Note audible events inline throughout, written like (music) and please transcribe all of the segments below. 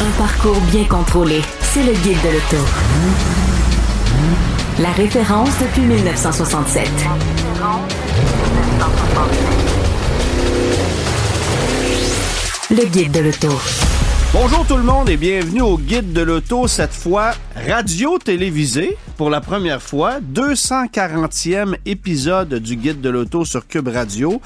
Un parcours bien contrôlé. C'est le guide de l'auto. La référence depuis 1967. Le guide de l'auto. Bonjour tout le monde et bienvenue au Guide de l'auto, cette fois radio-télévisé pour la première fois, 240e épisode du Guide de l'auto sur Cube Radio.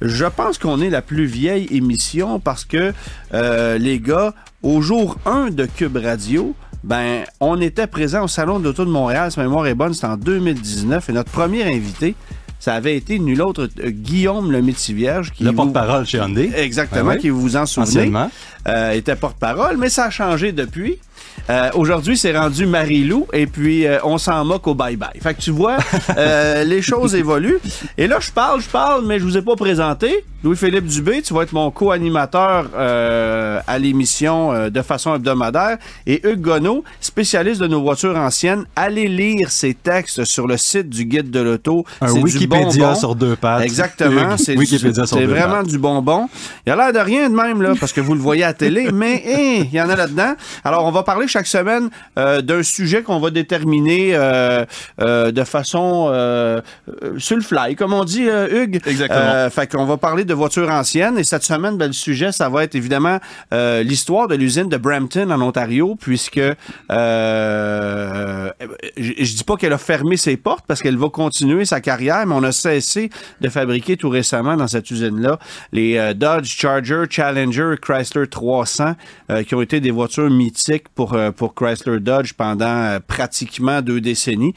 Je pense qu'on est la plus vieille émission parce que euh, les gars, au jour 1 de Cube Radio, ben, on était présent au Salon de l'Auto de Montréal, si ma mémoire est bonne, c'était en 2019, et notre premier invité, ça avait été nul autre euh, Guillaume le Métivierge. Qui le vous- porte-parole chez Hyundai. Exactement, Ben oui. qui vous en souvenez, euh, était porte-parole, mais ça a changé depuis. Euh, Aujourd'hui, c'est rendu Marie-Lou et puis euh, on s'en moque au bye-bye. Fait que tu vois, (laughs) euh, les choses évoluent. Et là, je parle, je parle, mais je vous ai pas présenté. Louis-Philippe Dubé, tu vas être mon co-animateur euh, à l'émission euh, de façon hebdomadaire. Et Hugues Gonneau, spécialiste de nos voitures anciennes. Allez lire ses textes sur le site du Guide de l'Auto. Un du Wikipédia sur deux pattes. Exactement. C'est vraiment pattes. du bonbon. Il a l'air de rien de même, là, parce que vous le voyez à la télé, mais hein, il y en a là-dedans. Alors, on va parler chaque semaine euh, d'un sujet qu'on va déterminer euh, euh, de façon sur le fly, comme on dit, Hugues. Exactement. Fait qu'on va parler de voitures anciennes. Et cette semaine, ben, le sujet, ça va être évidemment l'histoire de l'usine de Brampton en Ontario, puisque je, dis pas qu'elle a fermé ses portes parce qu'elle va continuer sa carrière, mais on a cessé de fabriquer tout récemment dans cette usine-là les Dodge Charger, Challenger, Chrysler 300, euh, qui ont été des voitures mythiques pour, pour Chrysler Dodge pendant euh, pratiquement deux décennies.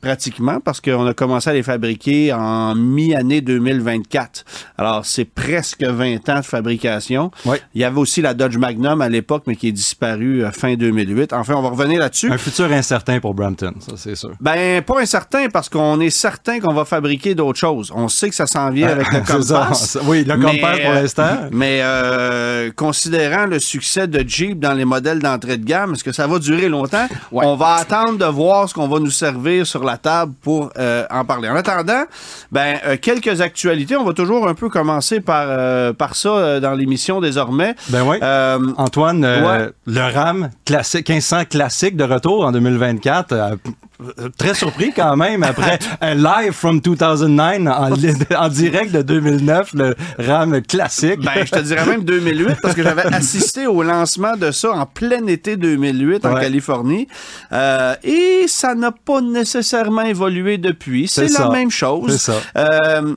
Pratiquement, parce qu'on a commencé à les fabriquer en mi-année 2024. Alors, c'est presque 20 ans de fabrication. Oui. Il y avait aussi la Dodge Magnum à l'époque, mais qui est disparue euh, fin 2008. Enfin, on va revenir là-dessus. Un futur incertain pour Brampton, ça c'est sûr. Ben, pas incertain, parce qu'on est certain qu'on va fabriquer d'autres choses. On sait que ça s'en vient avec le. (laughs) Compass. (laughs) Oui, le Compass pour euh, l'instant. Mais euh, considérant le succès de Jeep dans les modèles d'entrée de gamme, est-ce que ça va durer longtemps? On va attendre de voir ce qu'on va nous servir sur la table pour euh, en parler. En attendant, ben euh, quelques actualités. On va toujours un peu commencer par, euh, par ça dans l'émission désormais. Ben oui. Antoine, ouais. le RAM classique, 1500 classique de retour en 2024. Euh, très surpris quand même après un live from 2009 en, en direct de 2009, le RAM classique. Ben, je te dirais même 2008 parce que j'avais (laughs) assisté au lancement de ça en plein été 2008 en. Californie. Euh, et ça n'a pas nécessairement évolué depuis. C'est la même chose. Euh,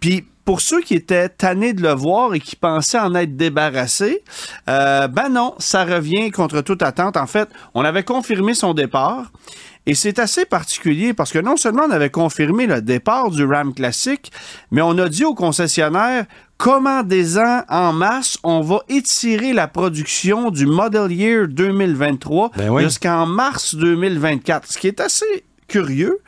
Puis pour ceux qui étaient tannés de le voir et qui pensaient en être débarrassés, euh, ben non, ça revient contre toute attente. En fait, on avait confirmé son départ. Et c'est assez particulier parce que non seulement on avait confirmé le départ du Ram classique, mais on a dit aux concessionnaires commandez-en en masse, on va étirer la production du Model Year 2023 Ben oui. jusqu'en mars 2024, ce qui est assez curieux,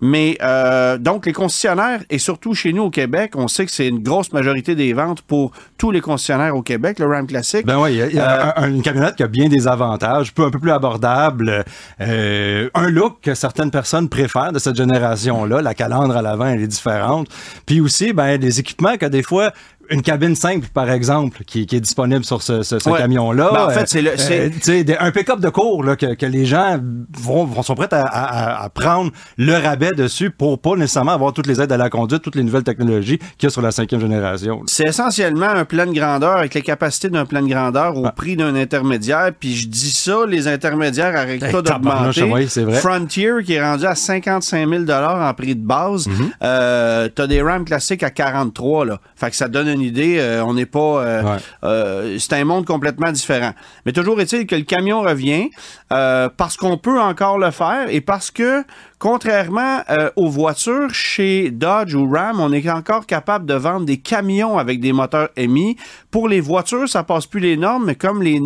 mais euh, donc les concessionnaires, et surtout chez nous au Québec, on sait que c'est une grosse majorité des ventes pour tous les concessionnaires au Québec, le Ram Classic. Ben oui, il y a, il y a un- une camionnette qui a bien des avantages, un peu plus abordable, euh, un look que certaines personnes préfèrent de cette génération-là. La calandre à l'avant, elle est différente. Puis aussi, ben, des équipements que des fois, une cabine simple, par exemple, qui, qui est disponible sur ce, ce- ce Ouais. camion-là. Ben, en fait, c'est le- c'est- euh, tu sais, des- un pick-up de cours là, que, que les gens vont, vont- sont prêts à, à- à prendre le rabais dessus pour pas nécessairement avoir toutes les aides à la conduite, toutes les nouvelles technologies qu'il y a sur la cinquième génération. C'est essentiellement un plan de grandeur avec les capacités d'un plan de grandeur Ah. au prix d'un intermédiaire. Puis je dis ça, les intermédiaires arrêtent pas d'augmenter. Frontier qui est rendu à 55 000 en prix de base. Mhm. Euh, T'as des Ram classiques à 43 là. Fait que ça donne une idée. euh, on n'est pas. euh, Ouais. euh, c'est un monde complètement différent. Mais toujours est-il que le camion revient parce qu'on peut encore le faire et parce que contrairement euh, aux voitures, chez Dodge ou Ram, on est encore capable de vendre des camions avec des moteurs émis. Pour les voitures, ça passe plus les normes, mais comme les,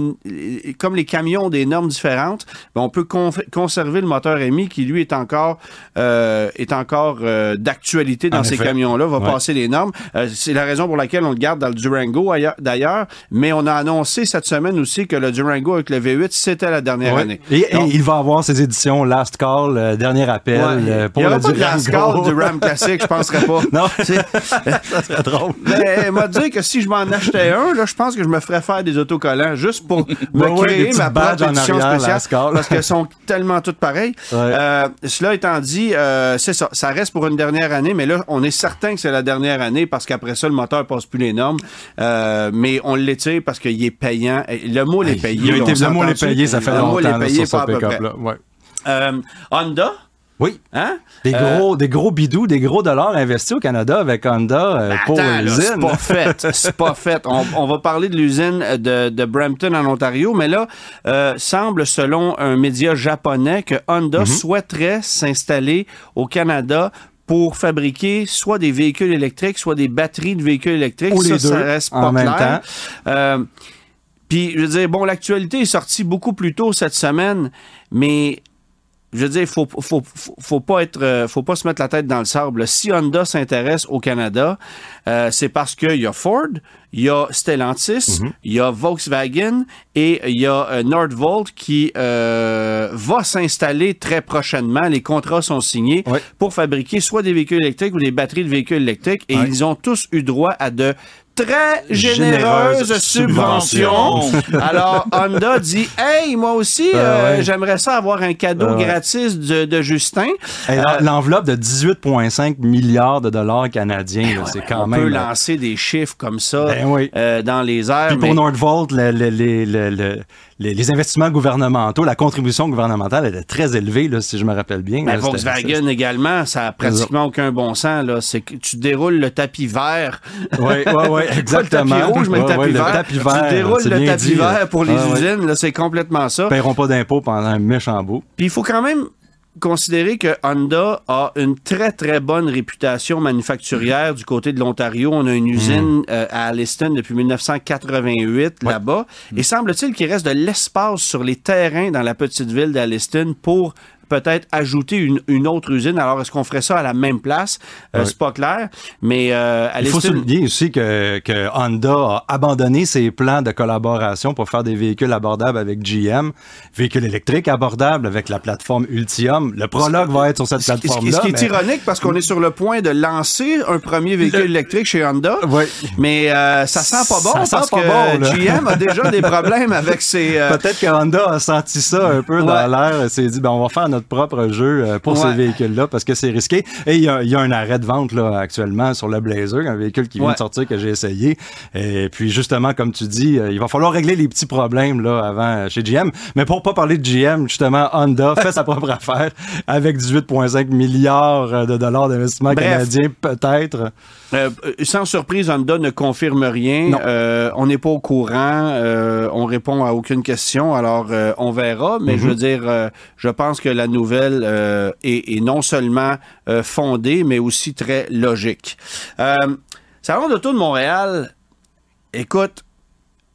comme les camions ont des normes différentes, ben, on peut con- conserver le moteur émis qui, lui, est encore, euh, est encore euh, d'actualité dans En ces camions-là, va Ouais. passer les normes. Euh, c'est la raison pour laquelle on le garde dans le Durango ailleurs- d'ailleurs, mais on a annoncé cette semaine aussi que le Durango avec le V8, c'était la dernière Ouais. année. Et, il va avoir ses éditions Last Call, euh, dernier ouais, euh, pour il n'y aura le pas de du Ram classique, je penserais pas. (laughs) Non, (laughs) ça serait drôle. Mais m'a dit que si je m'en achetais un, là, je pense que je me ferais faire des autocollants juste pour (laughs) me Ouais, créer ma propre édition spéciale parce qu'elles sont tellement toutes pareilles. Ouais. Euh, cela étant dit, euh, c'est ça. Ça reste pour une dernière année, mais là, on est certain que c'est la dernière année parce qu'après ça, le moteur passe plus les normes. Euh, mais on l'étire parce qu'il est payant. Le moule est payé. Le est s'entend-tu? payé, ça fait Le longtemps est là, payé, sur pas ce à peu près. pick-up-là. Ouais. Honda, Oui. hein? Des gros, des gros bidous, des gros dollars investis au Canada avec Honda euh, pour Ben, Attends, là, c'est l'usine. pas fait. C'est pas (laughs) fait. On, on va parler de l'usine de, de Brampton en Ontario, mais là, euh, semble, selon un média japonais, que Honda Mhm. souhaiterait s'installer au Canada pour fabriquer soit des véhicules électriques, soit des batteries de véhicules électriques. Ou les ça, deux ça reste pas en même temps. Euh, puis, je veux dire, bon, l'actualité est sortie beaucoup plus tôt cette semaine, mais je veux dire, faut, faut, faut, faut pas être, euh, faut pas se mettre la tête dans le sable. Si Honda s'intéresse au Canada, euh, c'est parce qu'il y a Ford, il y a Stellantis, Mhm. il y a Volkswagen et il y a euh, Nordvolt qui euh, va s'installer très prochainement. Les contrats sont signés pour fabriquer soit des véhicules électriques ou des batteries de véhicules électriques et ils ont tous eu droit à de très généreuses subventions. Alors, Honda dit (laughs) Hey, moi aussi, Ben euh, ouais. j'aimerais ça avoir un cadeau Ben ouais. gratis de, de Justin. Hey, Euh, L'enveloppe de 18,5 milliards de dollars canadiens, là, c'est quand on même. peut là. lancer des chiffres comme ça Ben oui. euh, dans les airs. Puis pour Nordvolt, le- le- le- le- le- les, les investissements gouvernementaux, la contribution gouvernementale était très élevée, là, si je me rappelle bien. Ben, là, c'était- Volkswagen également, ça a pratiquement aucun bon sens. Là. C'est que tu déroules le tapis vert. Oui, oui, (laughs) oui, exactement. Le tapis rouge, mais le Ouais, tapis ouais, vert. le tapis vert, Tu déroules le tapis dit, vert pour les Ah, ouais. usines. là, C'est complètement ça. Ils paieront pas d'impôts pendant un méchant bout. Puis il faut quand même considérer que Honda a une très, très bonne réputation manufacturière du côté de l'Ontario. On a une usine euh, à Alliston depuis 1988 là-bas. Et semble-t-il qu'il reste de l'espace sur les terrains dans la petite ville d'Alliston pour peut-être ajouter une, une autre usine. Alors, est-ce qu'on ferait ça à la même place? Euh, Ouais. C'est pas clair. Mais euh, Il faut souligner aussi que, que Honda a abandonné ses plans de collaboration pour faire des véhicules abordables avec GM, véhicules électriques abordables avec la plateforme Ultium. Le Prologue va être sur cette plateforme-là. Ce qui est mais- ironique parce qu'on est sur le point de lancer un premier véhicule électrique chez Honda. Mais euh, ça sent pas bon Ça sent pas que bon. GM a déjà des (laughs) problèmes avec ses. euh, Peut-être que Honda a senti ça un peu dans Ouais. l'air et s'est dit ben, on va faire notre propre jeu euh, pour Ouais. ces véhicules-là parce que c'est risqué. Et il y a, il y a un arrêt de vente là, actuellement sur le Blazer, un véhicule qui vient Ouais. de sortir que j'ai essayé. Et puis justement, comme tu dis, euh, il va falloir régler les petits problèmes là avant euh, chez GM. Mais pour pas parler de GM, justement, Honda (laughs) fait sa propre affaire avec 18,5 milliards de dollars d'investissement canadien, peut-être. euh, sans surprise, Honda ne confirme rien. Euh, on n'est pas au courant. euh, on répond à aucune question. Alors, on verra. Mais je veux dire, je pense que la nouvelle euh, est, non seulement euh, fondée, mais aussi très logique. Euh, Salon d'auto de Montréal, écoute,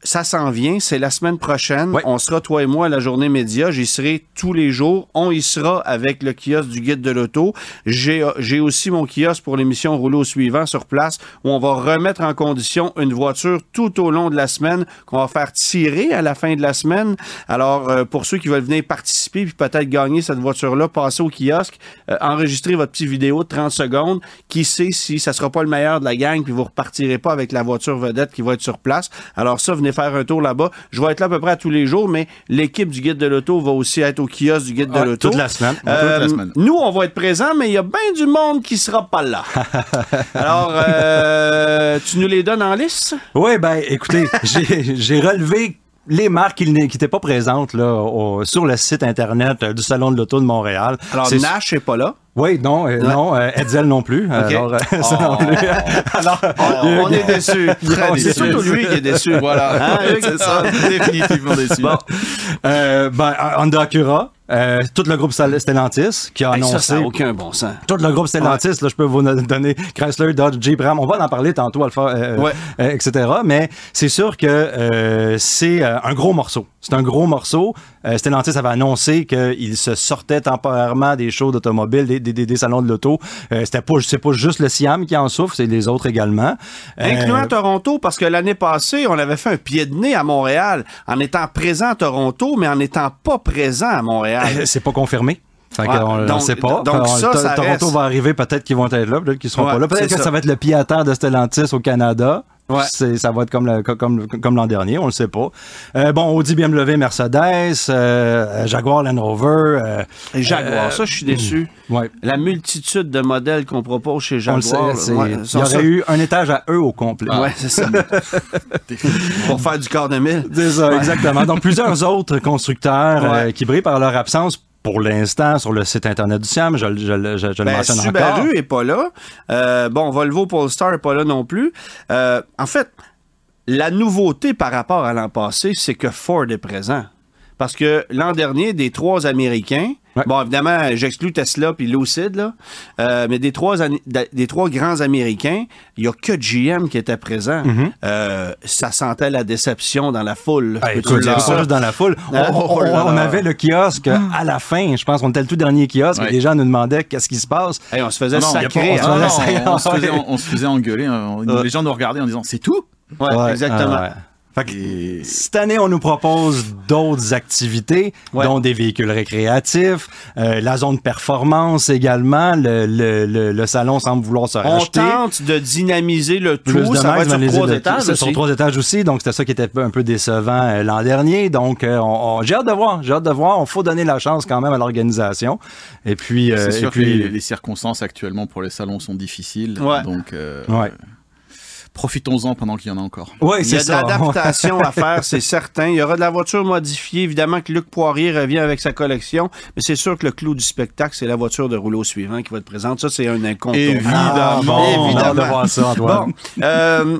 ça s'en vient, c'est la semaine prochaine. Ouais. On sera, toi et moi, à la journée média. J'y serai tous les jours. On y sera avec le kiosque du guide de l'auto. J'ai j'ai aussi mon kiosque pour l'émission Rouleau suivant sur place où on va remettre en condition une voiture tout au long de la semaine qu'on va faire tirer à la fin de la semaine. Alors, euh, pour ceux qui veulent venir participer puis peut-être gagner cette voiture-là, passez au kiosque, euh, enregistrez votre petite vidéo de 30 secondes. Qui sait si ça sera pas le meilleur de la gang puis vous repartirez pas avec la voiture vedette qui va être sur place. Alors ça, venez faire un tour là-bas. Je vais être là à peu près à tous les jours, mais l'équipe du Guide de l'Auto va aussi être au kiosque du Guide de Ah, l'Auto. toute la semaine. Euh, Toute la semaine. Nous, on va être présents, mais il y a bien du monde qui sera pas là. (laughs) Alors, euh, tu nous les donnes en liste? Oui, ben écoutez, (laughs) j'ai relevé les marques qui n'étaient pas présentes là, au- sur le site internet euh, du Salon de l'Auto de Montréal. Alors, Nash n'est pas là. Oui, non, euh, non, euh, Edsel non plus. Alors, euh, ça non plus. Alors, On, on est. (laughs) (laughs) (laughs) Très C'est surtout lui qui est déçu. Voilà, Hein, Hugues? c'est ça, définitivement déçu. Bon. Euh, ben, Honda Acura, euh, tout le groupe Stel- Stellantis qui a Hey, annoncé. ça, ça n'a aucun bon sens. Tout le groupe Stellantis, là, je peux vous donner Chrysler, Dodge, Jeep, Ram. On va en parler tantôt, Alpha, euh, Ouais. euh, etc. Mais c'est sûr que c'est un gros morceau. C'est un gros morceau. Stellantis avait annoncé qu'il se sortait temporairement des shows d'automobile, des, des, des- des salons de l'auto. Euh, C'était pas, c'est pas juste le Siam qui en souffre, c'est les autres également. Euh, Incluant Toronto, parce que l'année passée, on avait fait un pied de nez à Montréal en étant présent à Toronto, mais en n'étant pas présent à Montréal. (laughs) C'est pas confirmé. Fait Ouais, qu'on ne sait pas. donc On- ça, ça Toronto reste. va arriver, peut-être qu'ils vont être là, peut-être qu'ils seront Ouais, pas là. Peut-être que ça. ça. va être le pied à terre de Stellantis au Canada. Ouais. Ça va être comme, le- comme, comme l'an dernier, on le sait pas. Euh, bon, Audi, BMW, Mercedes, euh, Jaguar, Land Rover. euh, Et Jaguar, ça, je suis déçu. ouais. La multitude de modèles qu'on propose chez Jaguar. ouais, il ça- y aurait ça- eu un étage à eux au complet. Ouais, c'est ça. (laughs) Pour faire du quart de mille. C'est ça, exactement. Donc, plusieurs autres constructeurs euh, Ouais. qui brillent par leur absence pour l'instant sur le site Internet du SIAM. Je, je, je, je, je le Ben, mentionne Subaru encore. est pas là. Euh, bon, Volvo Polestar est pas là non plus. Euh, en fait, la nouveauté par rapport à l'an passé, c'est que Ford est présent. Parce que l'an dernier, des trois Américains, Ouais. bon, évidemment, j'exclus Tesla puis Lucid, là, euh, mais des trois, des trois grands Américains, il y a que GM qui était présent. Mm-hmm. Euh, ça sentait la déception dans la foule. Hey, écoute, dire ça? dans la foule. On, avait le kiosque à la fin. Je pense qu'on était le tout dernier kiosque. Ouais. Et les gens nous demandaient qu'est-ce qui se passe. Hey, on se faisait Non, sacrer. pas- hein? Ah, on, se faisait, on se faisait engueuler. hein. Les gens nous regardaient en disant c'est tout? Ouais, Ouais, exactement. Ouais. Fait que Et cette année, on nous propose d'autres activités, Ouais. dont des véhicules récréatifs, euh, la zone performance également. Le, le, le, le salon semble vouloir se On racheter. tente de dynamiser le tout. Plus de ça va être sur trois étages c'est Sur aussi. trois étages aussi, donc c'était ça qui était un peu décevant euh, l'an dernier. Donc, euh, on- on- j'ai hâte de voir, j'ai hâte de voir. On faut donner la chance quand même à l'organisation. Et puis, euh, c'est et sûr puis, que les, les circonstances actuellement pour les salons sont difficiles. Ouais. Donc, euh, Ouais. Profitons-en pendant qu'il y en a encore. Ouais, Il y a de l'adaptation à faire, (laughs) c'est certain. Il y aura de la voiture modifiée. Évidemment que Luc Poirier revient avec sa collection, mais c'est sûr que le clou du spectacle, c'est la voiture de rouleau suivant qui va être présente. Ça, c'est un incontournable. Ah, bon, on a hâte de voir ça, Antoine. Bon, euh,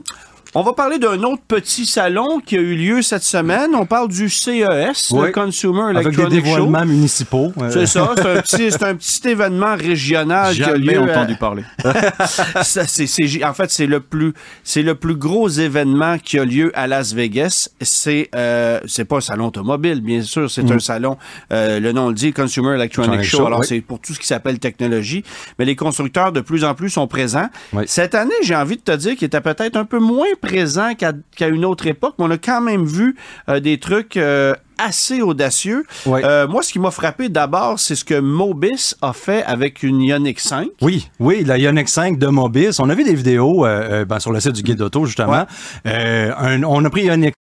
on va parler d'un autre petit salon qui a eu lieu cette semaine. On parle du CES, Oui. le Consumer Avec des Electronic Show. dévoilements municipaux. euh, C'est ça, c'est un, petit, c'est un petit événement régional qui a lieu. à- entendu parler. (laughs) Ça, en fait, c'est le plus, c'est le plus gros événement qui a lieu à Las Vegas. C'est, euh, c'est pas un salon automobile, bien sûr. C'est un salon, euh, le nom le dit, Consumer Electronic Electronic Show. Show, Alors, oui. c'est pour tout ce qui s'appelle technologie. Mais les constructeurs, de plus en plus, sont présents. Oui. Cette année, j'ai envie de te dire qu'il était peut-être un peu moins présent qu'à, une autre époque, mais on a quand même vu euh, des trucs euh, assez audacieux. Oui. Euh, moi, ce qui m'a frappé d'abord, c'est ce que Mobis a fait avec une Ioniq 5. Oui, oui, la Ioniq 5 de Mobis. On a vu des vidéos ben, sur le site du guide auto, justement. Un- on a pris Ioniq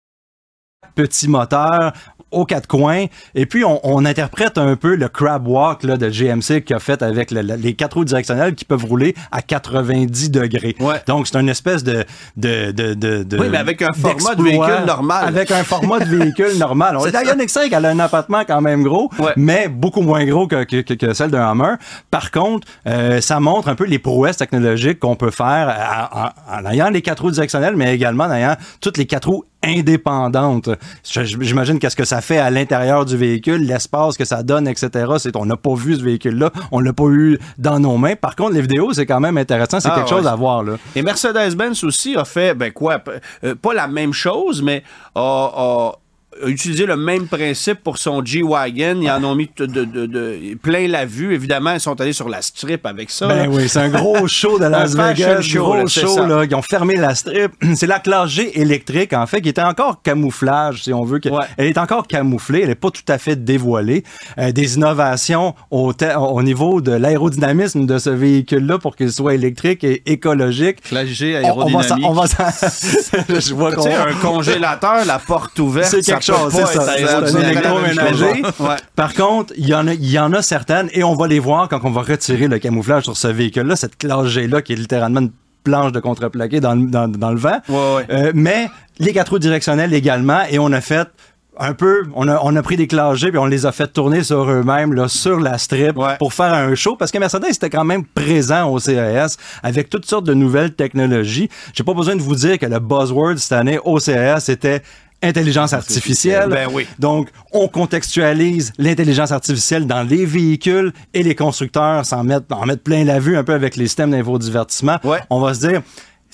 petit moteur aux quatre coins et puis on, on interprète un peu le crab walk là, de GMC qu'il a fait avec le- le- les quatre roues directionnelles qui peuvent rouler à 90 degrés. Ouais. Donc c'est une espèce de de de de, de- Oui, mais avec un format de véhicule normal. Avec un format de véhicule (laughs) normal. On- La. Ioniq 5 elle a un appartement quand même gros, Ouais. mais beaucoup moins gros que, que, que- celle d'un Hummer. Par contre, euh, ça montre un peu les prouesses technologiques qu'on peut faire à- en ayant les quatre roues directionnelles, mais également en ayant toutes les quatre roues indépendantes. Je- J'imagine qu'est-ce que ça fait à l'intérieur du véhicule, l'espace que ça donne, etc. C'est on n'a pas vu ce véhicule-là, on l'a pas eu dans nos mains. Par contre, les vidéos, c'est quand même intéressant, c'est Ah, quelque ouais. chose à voir là. Et Mercedes-Benz aussi a fait, ben quoi, euh, pas la même chose, mais a- a utilisé le même principe pour son G-Wagon. Ils en ont mis de, de- de- de- plein la vue. Évidemment, ils sont allés sur la strip avec ça. Ben là. oui, c'est un gros (laughs) show de Las Vegas, show, gros là, show là, ils ont fermé la strip. (clears throat) C'est la classe G électrique en fait qui était encore camouflage si on veut Ouais. elle est encore camouflée, elle est pas tout à fait dévoilée. Euh, des innovations au, niveau de l'aérodynamisme de ce véhicule là pour qu'il soit électrique et écologique. Classe G On, on va s'en- aérodynamique. on va s'en- (laughs) je vois qu'on un congélateur, la porte ouverte, ça chose, pas c'est ça. être C'est un aérodynamique. électroménager. Ouais. Par contre, il y en a, il y en a certaines et on va les voir quand on va retirer le camouflage sur ce véhicule-là, cette classe G-là qui est littéralement une planche de contreplaqué dans, le- dans, dans le vent. Ouais, ouais. Euh, mais les quatre roues directionnelles également et on a fait un peu, on a, on a pris des classes G puis on les a fait tourner sur eux-mêmes, là, sur la strip Ouais. pour faire un show parce que Mercedes était quand même présent au CES avec toutes sortes de nouvelles technologies. J'ai pas besoin de vous dire que le buzzword cette année au CES était intelligence artificielle. Ben oui. Donc, on contextualise l'intelligence artificielle dans les véhicules et les constructeurs s'en mettent, en mettent plein la vue un peu avec les systèmes d'infodivertissement. Ouais. On va se dire,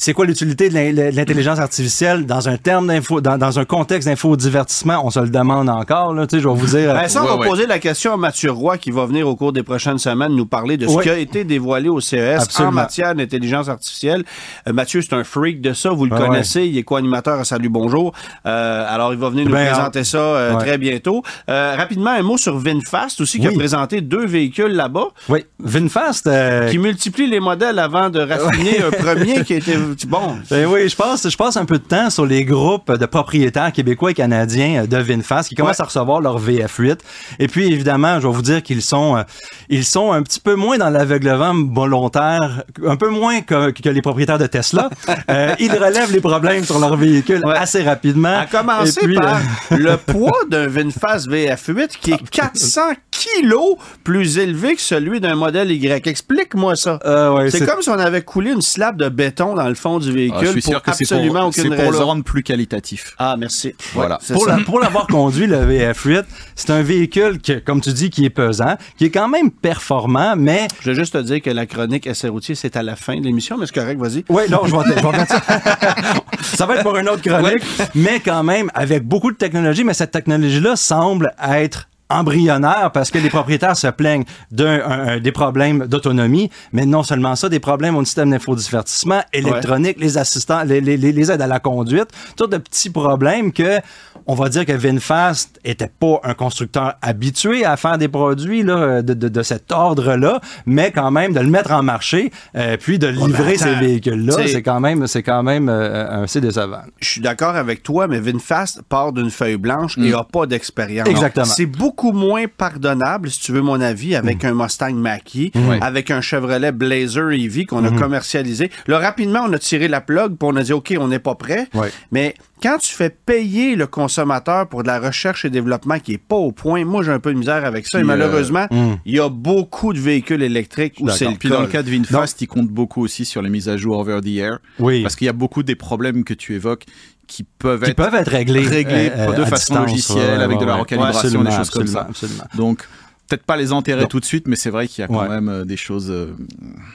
c'est quoi l'utilité de l'in- de l'intelligence artificielle dans un terme d'info, dans, dans un contexte d'infodivertissement? On se le demande encore, là. Tu sais, je vais vous dire. Ben, ça, on Ouais, va ouais. poser la question à Mathieu Roy qui va venir au cours des prochaines semaines nous parler de ce qui a été dévoilé au CES Absolument. en matière d'intelligence artificielle. Euh, Mathieu, c'est un freak de ça, vous le ouais. connaissez, il est co-animateur à Salut Bonjour. Euh, alors, il va venir nous Ben, présenter ça euh, ouais. très bientôt. Euh, rapidement, un mot sur VinFast aussi, qui a présenté deux véhicules là-bas, oui, VinFast. euh, qui multiplient les modèles avant de raffiner un premier qui a été... (laughs) Bon, Ben oui, je passe, je passe un peu de temps sur les groupes de propriétaires québécois et canadiens euh, de VinFast qui commencent Ouais. à recevoir leur VF8. Et puis, évidemment, je vais vous dire qu'ils sont, euh, ils sont un petit peu moins dans l'aveuglement volontaire, un peu moins que, que les propriétaires de Tesla. (laughs) Euh, ils relèvent les problèmes sur leur véhicule Ouais. assez rapidement. À commencer puis, par euh, le (laughs) poids d'un VinFast VF8 qui est 400 kilos plus élevé que celui d'un modèle Y. Explique-moi ça. ouais, c'est comme si on avait coulé une slab de béton dans le fond du véhicule Ah, je suis pour sûr que c'est absolument pour, aucune pour le rendre plus qualitatif. Ah, merci. Voilà. Ouais, Pour, la- pour l'avoir (laughs) conduit, le VF8, c'est un véhicule qui, comme tu dis, qui est pesant, qui est quand même performant, mais Je veux juste te dire que la chronique essai routier, c'est à la fin de l'émission, mais c'est correct, vas-y. Oui, non, je vais, je vais ça. (laughs) ça va être pour une autre chronique, mais quand même avec beaucoup de technologie, mais cette technologie-là semble être embryonnaire parce que les propriétaires se plaignent d'un un- un- des problèmes d'autonomie, mais non seulement ça, des problèmes au système d'infodivertissement électronique, les assistants, les, les- les- aides à la conduite, tous de petits problèmes que on va dire que VinFast était pas un constructeur habitué à faire des produits là, de, de- de cet ordre-là, mais quand même de le mettre en marché, euh, puis de livrer ces attends, véhicules-là, c'est quand même, c'est quand même euh, assez décevant. Je suis d'accord avec toi, mais VinFast part d'une feuille blanche et n'a pas d'expérience. Exactement. C'est beaucoup moins pardonnable, si tu veux mon avis, avec un Mustang Mach-E, avec un Chevrolet Blazer EV qu'on a commercialisé. Là, rapidement, on a tiré la plug puis on a dit, OK, on n'est pas prêt. Mais quand tu fais payer le consommateur pour de la recherche et développement qui est pas au point, moi, j'ai un peu de misère avec ça. et euh, malheureusement, il y a beaucoup de véhicules électriques où c'est le Puis dans le cas. de VinFast, il compte beaucoup aussi sur les mises à jour over the air. Oui. Parce qu'il y a beaucoup des problèmes que tu évoques qui peuvent Qui être peuvent être réglés, réglés euh, de façon distance, logicielle, ouais, avec de la recalibration, ouais, absolument, des choses comme ça. absolument. Donc, peut-être pas les enterrer Non. tout de suite, mais c'est vrai qu'il y a quand Ouais. même euh, des choses. euh,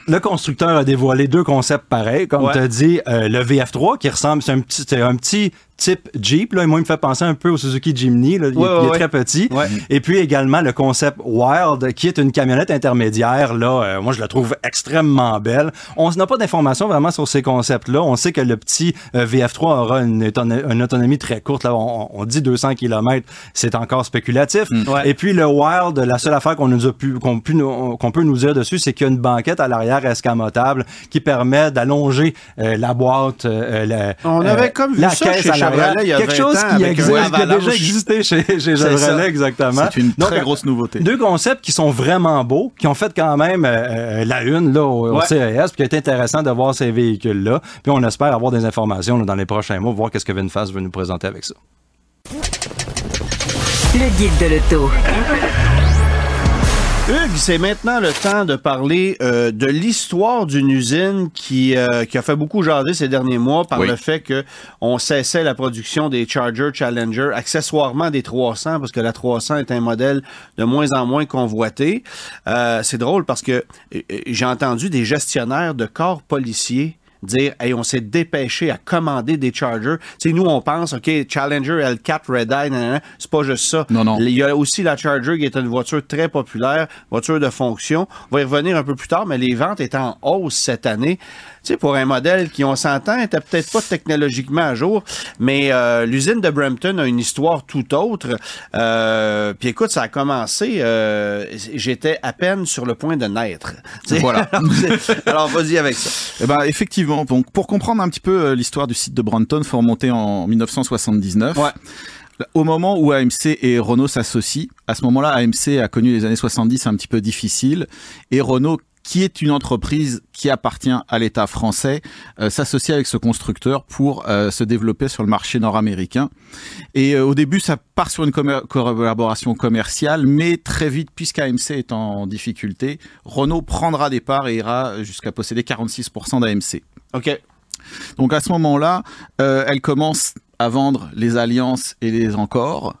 Le constructeur a dévoilé deux concepts pareils, comme Ouais. tu as dit, euh, le VF3 qui ressemble, c'est un petit, un petit type Jeep. Là, et moi, il me fait penser un peu au Suzuki Jimny. Là. Il, Ouais, est- il ouais, est très petit. Ouais. Et puis également le concept Wild, qui est une camionnette intermédiaire. Là, euh, moi, je la trouve extrêmement belle. On n'a pas d'informations vraiment sur ces concepts-là. On sait que le petit euh, VF3 aura une, autono- une autonomie très courte. Là, on, on dit 200 km. C'est encore spéculatif. Ouais. Et puis le Wild, la seule affaire qu'on nous a pu, qu'on peut nous dire dessus, c'est qu'il y a une banquette à l'arrière escamotable qui permet d'allonger euh, la boîte. la- On avait comme vu la ça caisse chez à. Chevrolet il y a Quelque 20 chose ans qui, avec un existe, qui a déjà existé chez, chez Chevrolet, exactement. C'est une Donc, très grosse nouveauté. Deux concepts qui sont vraiment beaux, qui ont fait quand même euh, euh, la une là, au, au Ouais. CES, puis qui est intéressant de voir ces véhicules-là. Puis on espère avoir des informations là, dans les prochains mois, voir qu'est-ce que VinFast veut nous présenter avec ça. Le guide de l'auto. Hugues, c'est maintenant le temps de parler euh, de l'histoire d'une usine qui, euh, qui a fait beaucoup jaser ces derniers mois par Oui. le fait que on cessait la production des Charger Challenger, accessoirement des 300, parce que la 300 est un modèle de moins en moins convoité. Euh, c'est drôle parce que j'ai entendu des gestionnaires de corps policiers dire hey, on s'est dépêché à commander des Chargers. Tu sais, nous, on pense, OK, Challenger L4 Red Eye, nanana. c'est pas juste ça. Non, non. Il y a aussi la Charger qui est une voiture très populaire, voiture de fonction. On va y revenir un peu plus tard, mais les ventes étaient en hausse cette année. Tu sais, pour un modèle qui, on s'entend, était peut-être pas technologiquement à jour, mais euh, l'usine de Brampton a une histoire tout autre. Euh, Puis écoute, ça a commencé, euh, j'étais à peine sur le point de naître. Voilà. (laughs) alors, vas-y avec ça. Eh ben, effectivement, donc, pour comprendre un petit peu euh, l'histoire du site de Brunton, faut remonter en 1979. Ouais. Au moment où AMC et Renault s'associent, à ce moment-là, AMC a connu les années 70 un petit peu difficiles et Renault qui est une entreprise qui appartient à l'État français, euh, s'associe avec ce constructeur pour euh, se développer sur le marché nord-américain. Et euh, au début, ça part sur une collaboration commerciale, mais très vite, puisqu'AMC est en difficulté, Renault prendra des parts et ira jusqu'à posséder 46% d'AMC. OK. Donc à ce moment-là, euh, elle commence à vendre les alliances et les encore,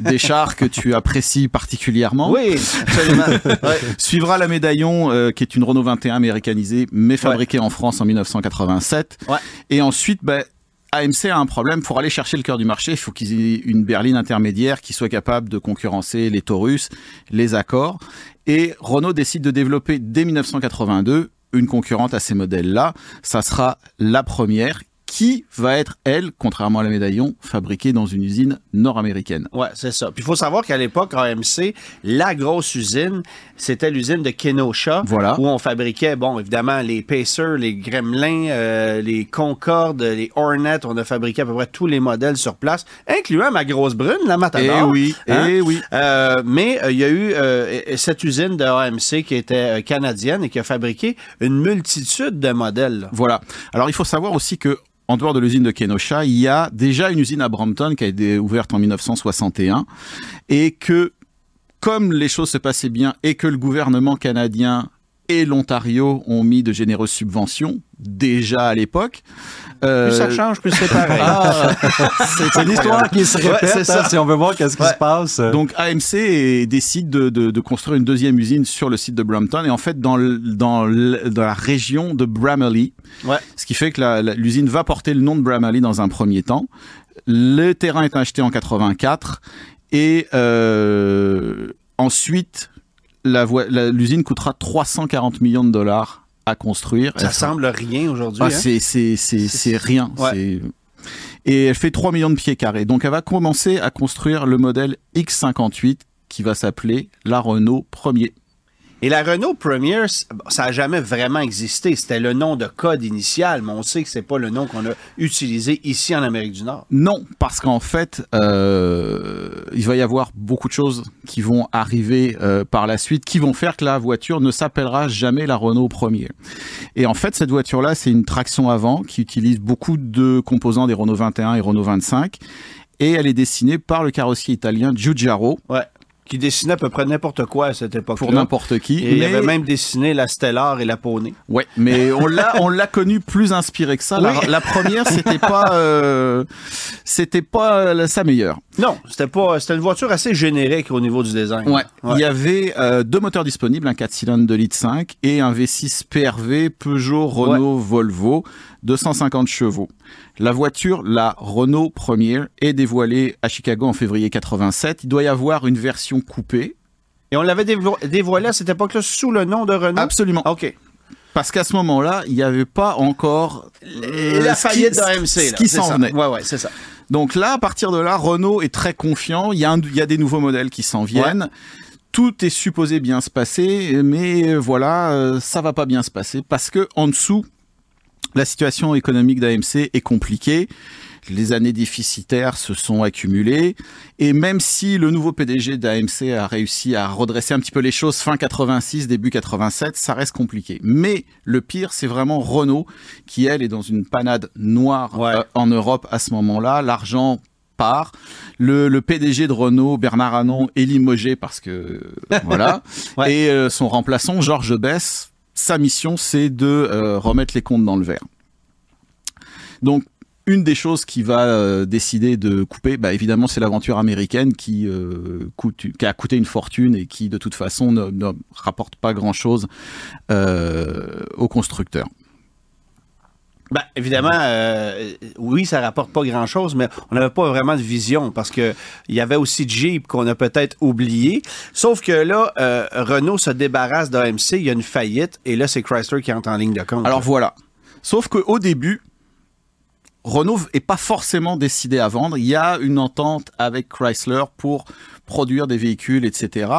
des (laughs) chars que tu apprécies particulièrement. Oui, absolument. (laughs) Ouais. Suivra la médaillon, euh, qui est une Renault 21 américanisée, mais fabriquée en France en 1987. Ouais. Et ensuite, bah, AMC a un problème. Pour aller chercher le cœur du marché, il faut qu'ils aient une berline intermédiaire qui soit capable de concurrencer les Taurus, les Accords. Et Renault décide de développer dès 1982 une concurrente à ces modèles-là. Ça sera la première qui va être, elle, contrairement à la médaillon, fabriquée dans une usine nord-américaine? Ouais, c'est ça. Puis il faut savoir qu'à l'époque, AMC, la grosse usine, c'était l'usine de Kenosha, Voilà. où on fabriquait, bon, évidemment, les Pacers, les Gremlins, euh, les Concorde, les Hornet. On a fabriqué à peu près tous les modèles sur place, incluant ma grosse brune, la Matador. Eh oui, Hein? eh oui. Euh, mais euh, il y a eu cette usine de AMC qui était canadienne et qui a fabriqué une multitude de modèles. Voilà. Alors il faut savoir aussi que en dehors de l'usine de Kenosha, il y a déjà une usine à Brampton qui a été ouverte en 1961 et que comme les choses se passaient bien et que le gouvernement canadien et l'Ontario ont mis de généreuses subventions déjà à l'époque. euh, Plus ça change, plus c'est pareil. ah, C'est l'histoire qui se Ouais, répète, c'est ça. hein, si on veut voir qu'est-ce qui Ouais. se passe. Donc AMC décide de, de- de construire une deuxième usine sur le site de Brampton et en fait dans, le- dans, le- dans la région de Ouais. ce qui fait que l'usine va porter le nom de Bramalea dans un premier temps. Le terrain est acheté en 84 et euh, ensuite l'usine coûtera 340 millions de dollars à construire. Ça Elle semble rien aujourd'hui. ah, hein? c'est, rien. Ouais. Et elle fait 3 millions de pieds carrés. Donc elle va commencer à construire le modèle X58 qui va s'appeler la Renault Premier. Et la Renault Premier, ça n'a jamais vraiment existé. C'était le nom de code initial, mais on sait que c'est pas le nom qu'on a utilisé ici en Amérique du Nord. Non, parce qu'en fait, euh, il va y avoir beaucoup de choses qui vont arriver euh, par la suite, qui vont faire que la voiture ne s'appellera jamais la Renault Premier. Et en fait, cette voiture-là, c'est une traction avant qui utilise beaucoup de composants des Renault 21 et Renault 25. Et elle est dessinée par le carrossier italien Giugiaro Ouais. Qui dessinait à peu près n'importe quoi à cette époque-là. pour n'importe qui. Et il avait même dessiné la Stellar et la Poney. Ouais, mais on l'a on l'a connu plus inspiré que ça. La, Oui. la première, c'était pas euh, c'était pas la- sa meilleure. Non, c'était pas. C'était une voiture assez générique au niveau du design. Ouais. Il y avait euh, deux moteurs disponibles, un 4 cylindres de litre 5 et un V6 PRV Peugeot Renault Volvo 250 chevaux. La voiture, la Renault Premier, est dévoilée à Chicago en février 87. Il doit y avoir une version coupée. Et on l'avait dévo- dévoilé à cette époque-là sous le nom de Renault? Absolument. OK. Parce qu'à ce moment-là, il n'y avait pas encore la faillite d'AMC. ce qui s'en venait. Ouais, ouais, c'est ça. Donc là, à partir de là, Renault est très confiant. Il y a, un- il y a des nouveaux modèles qui s'en viennent. Tout est supposé bien se passer, mais voilà, euh, ça va pas bien se passer parce que en dessous, la situation économique d'AMC est compliquée. Les années déficitaires se sont accumulées et même si le nouveau PDG d'AMC a réussi à redresser un petit peu les choses fin 86, début 87, ça reste compliqué. Mais le pire, c'est vraiment Renault qui, elle, est dans une panade noire Ouais. euh, en Europe à ce moment-là. L'argent part. Le, le PDG de Renault, Bernard Anon, est limogé parce que voilà. (laughs) Ouais. Et euh, son remplaçant, Georges Bess, sa mission, c'est de euh, remettre les comptes dans le vert. Donc, une des choses qui va euh, décider de couper, bah, évidemment, c'est l'aventure américaine qui, euh, qui a coûté une fortune et qui, de toute façon, ne, ne rapporte pas grand-chose aux constructeurs. Ben, évidemment, euh, oui, ça rapporte pas grand-chose, mais on n'avait pas vraiment de vision parce que il y avait aussi Jeep qu'on a peut-être oublié. Sauf que là, euh, Renault se débarrasse d'AMC, il y a une faillite, et là, c'est Chrysler qui entre en ligne de compte. Alors voilà. Sauf qu'au début, Renault est pas forcément décidé à vendre. Il y a une entente avec Chrysler pour produire des véhicules, etc.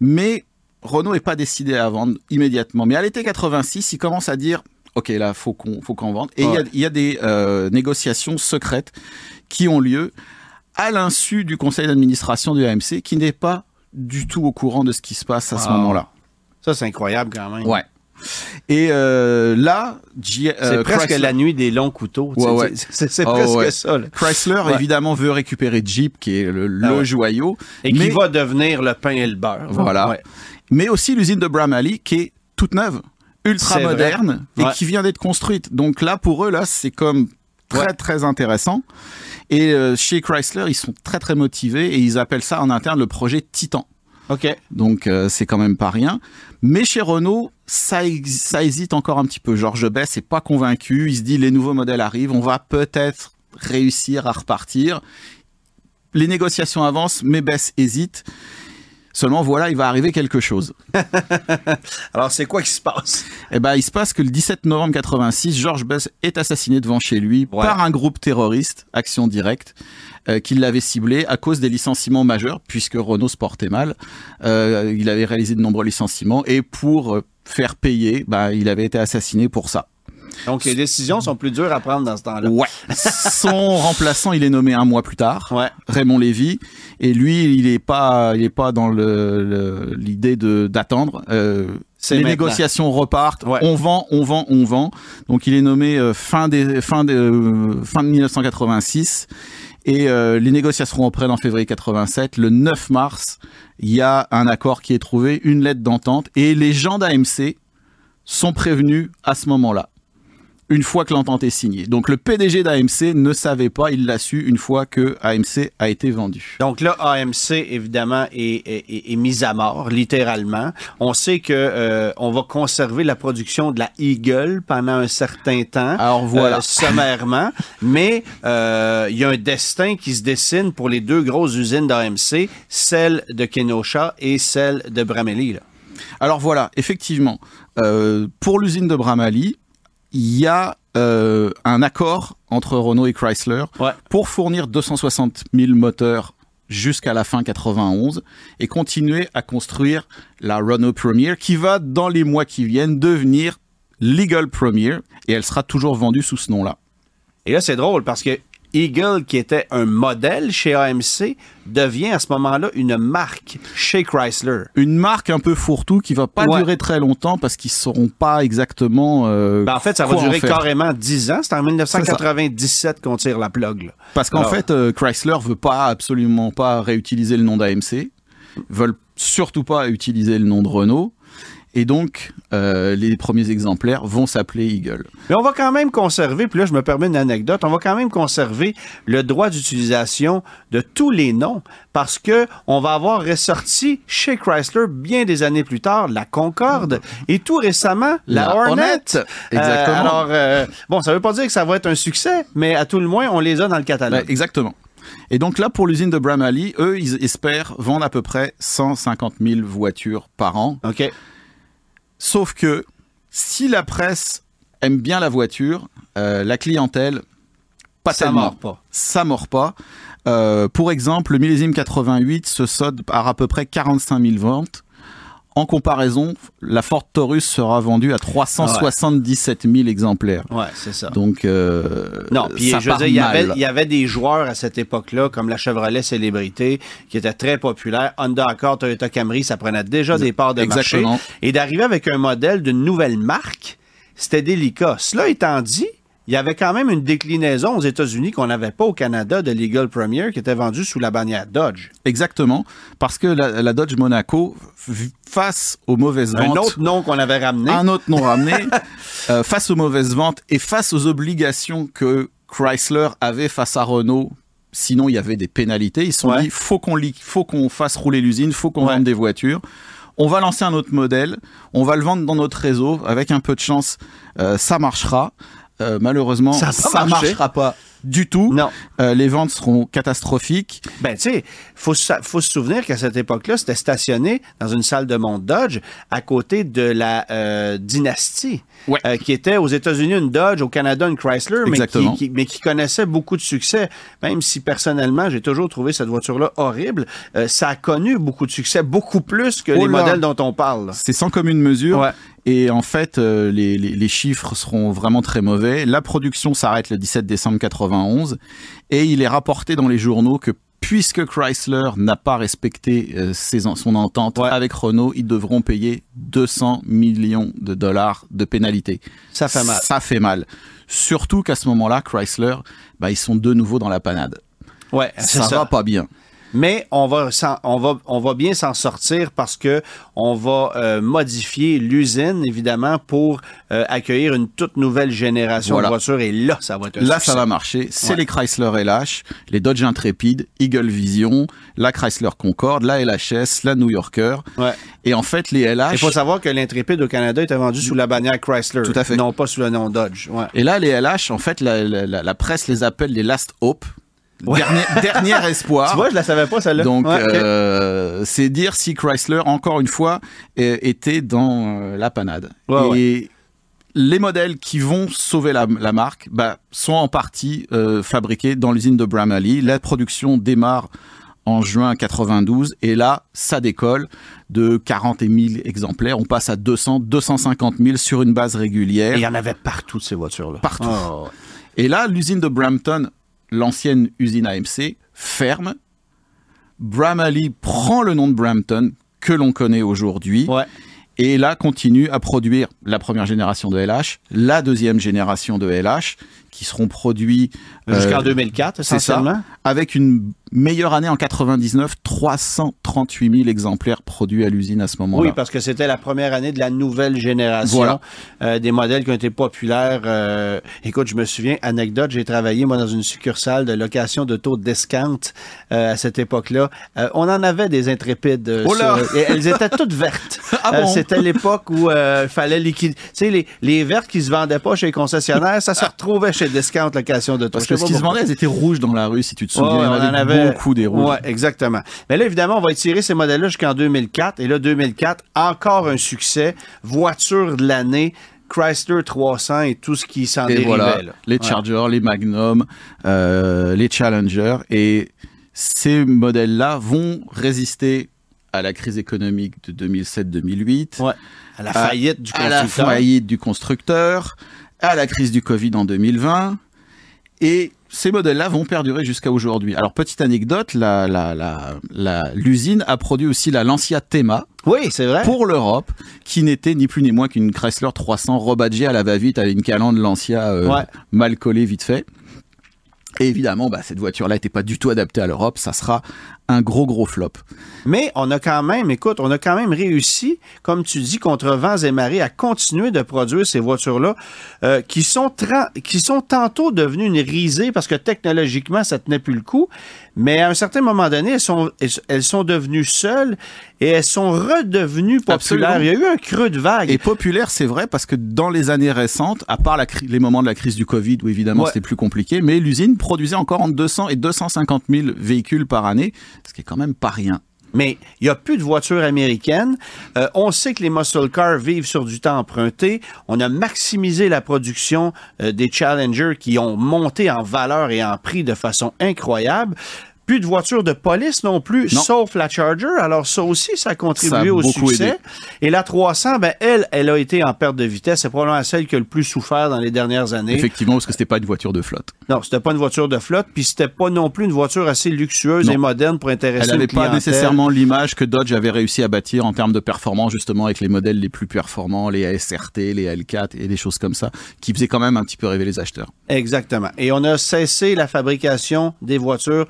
Mais Renault est pas décidé à vendre immédiatement. Mais à l'été 86, il commence à dire OK, là, faut qu'on faut qu'on vende. Et il y a- Ouais. il y, a des euh, négociations secrètes qui ont lieu à l'insu du conseil d'administration du AMC, qui n'est pas du tout au courant de ce qui se passe à ce moment-là. ça, c'est incroyable quand même. Ouais. Et euh, là, G- C'est euh, presque Chrysler- la nuit des longs couteaux. Ouais, ouais. c'est- C'est c'est Oh, presque ouais. ça. là. Chrysler, évidemment, veut récupérer Jeep, qui est le, le Ah joyau, Et Mais- qui va devenir le pain et le beurre. Voilà. Mais aussi l'usine de Bramalea, qui est toute neuve, ultra moderne, et Ouais. qui vient d'être construite. Donc là, pour eux, là, c'est comme très, Ouais. très intéressant. Et euh, chez Chrysler, ils sont très très motivés et ils appellent ça en interne le projet Titan. OK. Donc euh, c'est quand même pas rien. Mais chez Renault, ça, ça hésite encore un petit peu. Georges Bess n'est pas convaincu. Il se dit les nouveaux modèles arrivent, on va peut-être réussir à repartir. Les négociations avancent, mais Bess hésite. Seulement voilà, il va arriver quelque chose. (laughs) Alors, c'est quoi qui se passe? Eh ben, il se passe que le 17 novembre 86, George Bush est assassiné devant chez lui Ouais. par un groupe terroriste, Action Directe, euh, qui l'avait ciblé à cause des licenciements majeurs, puisque Renault se portait mal. Euh, il avait réalisé de nombreux licenciements et pour euh, faire payer, bah, il avait été assassiné pour ça. Donc, les décisions sont plus dures à prendre dans ce temps-là. Ouais. Son (laughs) remplaçant, il est nommé un mois plus tard. Ouais. Raymond Lévy et lui il est pas il est pas dans le le- l'idée d'attendre euh, les maintenant. négociations repartent Ouais. on vend on vend on vend donc il est nommé euh, fin des fin de euh, fin de 1986 et euh, les négociations reprennent en février 87 le 9 mars il y a un accord qui est trouvé une lettre d'entente et les gens d'AMC sont prévenus à ce moment-là une fois que l'entente est signée. Donc le PDG d'AMC ne savait pas, il l'a su une fois que AMC a été vendu. Donc là, AMC, évidemment, est, est, est- est mise à mort, littéralement. On sait que euh, on va conserver la production de la Eagle pendant un certain temps. Alors voilà. euh, sommairement. Mais euh, il y a un destin qui se dessine pour les deux grosses usines d'AMC, celle de Kenosha et celle de Bramelli. là. Alors voilà, effectivement, euh, pour l'usine de Bramali, il y a euh, un accord entre Renault et Chrysler Ouais. pour fournir 260 000 moteurs jusqu'à la fin 91 et continuer à construire la Renault Premier qui va dans les mois qui viennent devenir Legal Premier et elle sera toujours vendue sous ce nom-là. Et là, c'est drôle parce que Eagle, qui était un modèle chez AMC, devient à ce moment-là une marque chez Chrysler. Une marque un peu fourre-tout qui va pas Ouais. durer très longtemps parce qu'ils sauront pas exactement. euh, Ben, en fait, ça va durer carrément 10 ans. C'est en 1997 qu'on tire la plug. là. Parce qu'en fait, euh, Chrysler veut pas absolument pas réutiliser le nom d'AMC, veulent surtout pas utiliser le nom de Renault, et donc euh, les premiers exemplaires vont s'appeler Eagle. Mais on va quand même conserver, puis là, je me permets une anecdote, on va quand même conserver le droit d'utilisation de tous les noms parce que on va avoir ressorti chez Chrysler bien des années plus tard la Concorde et tout récemment la, La Hornet. Hornet. Exactement. Euh, alors, euh, bon, ça veut pas dire que ça va être un succès, mais à tout le moins, on les a dans le catalogue. Exactement. Et donc là, pour l'usine de Bramley, eux, ils espèrent vendre à peu près 150 000 voitures par an. OK. Sauf que si la presse aime bien la voiture, euh, la clientèle, pas Ça tellement. mord pas. Ça mord pas. Euh, pour exemple, le millésime 88 se solde par à peu près 45 000 ventes. En comparaison, la Ford Taurus sera vendue à 377 000 exemplaires. Ouais, c'est ça. Donc, euh, Non, puis ça je veux dire, il y, avait, mal. il y avait des joueurs à cette époque-là, comme la Chevrolet Célébrité, qui était très populaire. Honda Accord, Toyota Camry, ça prenait déjà des parts de Exactement. marché. Et d'arriver avec un modèle d'une nouvelle marque, c'était délicat. Cela étant dit, il y avait quand même une déclinaison aux États-Unis qu'on n'avait pas au Canada de Legal Premier qui était vendue sous la bannière Dodge. Exactement, parce que la, la Dodge Monaco, face aux mauvaises Un ventes, autre nom qu'on avait ramené. un autre nom ramené, (laughs) euh, face aux mauvaises ventes et face aux obligations que Chrysler avait face à Renault. Sinon, il y avait des pénalités. Ils se sont Ouais. dit, faut qu'on faut qu'on fasse rouler l'usine, faut qu'on Ouais. vende des voitures. On va lancer un autre modèle, on va le vendre dans notre réseau. Avec un peu de chance, euh, ça marchera. Euh, malheureusement, Ça marché. marchera pas du tout. Non. Euh, les ventes seront catastrophiques. Ben, tu sais, faut, se- faut se souvenir qu'à cette époque-là, c'était stationné dans une salle de monte Dodge à côté de la euh, dynastie, Ouais. euh, qui était aux États-Unis une Dodge, au Canada une Chrysler, mais qui, Exactement. qui- mais qui connaissait beaucoup de succès. Même si personnellement, j'ai toujours trouvé cette voiture-là horrible, euh, ça a connu beaucoup de succès, beaucoup plus que Oh les modèles dont on parle. C'est sans commune mesure. Ouais. Et en fait, les, les- les chiffres seront vraiment très mauvais. La production s'arrête le 17 décembre 91 et il est rapporté dans les journaux que puisque Chrysler n'a pas respecté euh, ses son entente Ouais. avec Renault, ils devront payer 200 millions de dollars de pénalité. Ça fait mal. Ça fait mal. Surtout qu'à ce moment-là, Chrysler, bah, ils sont de nouveau dans la panade. Ouais, c'est Ça, ça. va pas bien. Mais on va, on va, on va bien s'en sortir parce que on va euh, modifier l'usine, évidemment, pour euh, accueillir une toute nouvelle génération Voilà. de voitures. Et là, ça va être un Là, succès. ça va marcher. C'est Ouais. les Chrysler LH, les Dodge Intrepid, Eagle Vision, la Chrysler Concorde, la LHS, la New Yorker. Ouais. Et en fait, les LH. Il faut savoir que l'Intrépide au Canada était vendu sous la bannière Chrysler. Tout à fait. Non pas sous le nom Dodge. Ouais. Et là, les LH, en fait, la, la- la- la presse les appelle les Last Hope. Ouais. Dernier, dernier (laughs) espoir. Tu vois, je la savais pas, celle-là. Donc, Ouais, euh, c'est dire si Chrysler, encore une fois, était dans euh, la panade. Ouais, Et les modèles qui vont sauver la, la marque bah, sont en partie euh, fabriqués dans l'usine de Bramley. La production démarre en juin 92 et là, ça décolle de 40 000 exemplaires. On passe à 200, 250 000 sur une base Et régulière. il y en avait partout ces voitures-là. Partout. Oh. Et là, l'usine de Brampton, l'ancienne usine AMC, ferme. Bramley prend le nom de Brampton que l'on connaît aujourd'hui Ouais. et là continue à produire la première génération de LH, la deuxième génération de LH qui seront produits euh, Jusqu'en 2004, c'est ça, avec une meilleure année en 99, 338 000 exemplaires produits à l'usine à ce moment-là. Oui, parce que c'était la première année de la nouvelle génération Voilà. euh, des modèles qui ont été populaires. Euh, écoute, je me souviens, anecdote, j'ai travaillé moi dans une succursale de location d'auto discount euh, à cette époque-là. On en avait des intrépides. Oh là! sur- et elles étaient toutes vertes. (laughs) Ah bon? c'était l'époque où il fallait liquider. Tu sais, les, les vertes qui se vendaient pas chez les concessionnaires, ça se (laughs) retrouvait chez discount location d'auto. Parce Je sais que ce qui se vendait, elles étaient rouges dans la rue, si tu te souviens. En on avait avait beaucoup des rouges. Ouais, exactement. Mais là, évidemment, on va étirer ces modèles-là jusqu'en 2004. Et là, 2004, encore un succès. Voiture de l'année. Chrysler 300 et tout ce qui s'en dérivait. voilà, là. les Ouais. Chargers, les Magnum, euh, les Challenger. Et ces modèles-là vont résister à la crise économique de 2007-2008, Ouais. À la faillite du à la faillite du constructeur, à la crise du Covid en 2020. Et ces modèles-là vont perdurer jusqu'à aujourd'hui. Alors, petite anecdote, la- la- la- la- l'usine a produit aussi la Lancia Thema Oui, c'est vrai. pour l'Europe, qui n'était ni plus ni moins qu'une Chrysler 300 rebadgée à la va-vite avec une calandre Lancia euh, Ouais. mal collée vite fait. Et évidemment, bah, cette voiture-là n'était pas du tout adaptée à l'Europe. Ça sera un gros, gros flop. Mais on a quand même, écoute, on a quand même réussi, comme tu dis, contre vents et marées, à continuer de produire ces voitures-là euh, qui, sont qui sont tantôt devenues une risée parce que technologiquement, ça tenait plus le coup. Mais à un certain moment donné, elles sont, elles, elles sont devenues seules et elles sont redevenues populaires. Absolument. Il y a eu un creux de vague. Et populaire, c'est vrai, parce que dans les années récentes, à part la les moments de la crise du Covid, où évidemment Ouais. c'était plus compliqué, mais l'usine produisait encore entre 200 et 250 000 véhicules par année, ce qui est quand même pas rien. Mais il n'y a plus de voitures américaines. Euh, on sait que les muscle cars vivent sur du temps emprunté. On a maximisé la production euh, des Challenger qui ont monté en valeur et en prix de façon incroyable. Plus de voitures de police non plus, Non. sauf la Charger. Alors ça aussi, ça a contribué Ça a au succès. aidé. Et la 300, ben, elle, elle a été en perte de vitesse. C'est probablement celle qui a le plus souffert dans les dernières années. Effectivement, parce que c'était pas une voiture de flotte. Non, c'était pas une voiture de flotte, puis c'était pas non plus une voiture assez luxueuse Non. et moderne pour intéresser Elle n'avait pas nécessairement l'image que Dodge avait réussi à bâtir en termes de performance, justement avec les modèles les plus performants, les ASRT, les L4 et des choses comme ça, qui faisaient quand même un petit peu rêver les acheteurs. Exactement. Et on a cessé la fabrication des voitures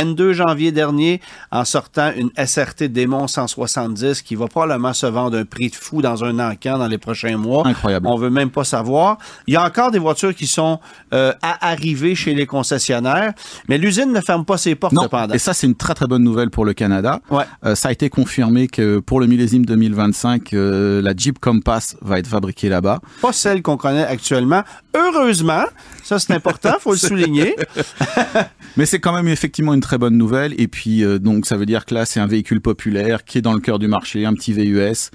22 janvier dernier en sortant une SRT Démon 170 qui va probablement se vendre un prix de fou dans un encan dans les prochains mois. Incroyable. On veut même pas savoir. Il y a encore des voitures qui sont euh, à arriver chez les concessionnaires, mais l'usine ne ferme pas ses portes Non, cependant. et ça c'est une très très bonne nouvelle pour le Canada. Ouais. Euh, ça a été confirmé que pour le millésime 2025, euh, la Jeep Compass va être fabriquée là-bas. Pas celle qu'on connaît actuellement. Heureusement, ça c'est important, faut le (laughs) souligner. Mais c'est quand même effectivement une très bonne nouvelle. Et puis euh, donc ça veut dire que là c'est un véhicule populaire qui est dans le cœur du marché, un petit VUS.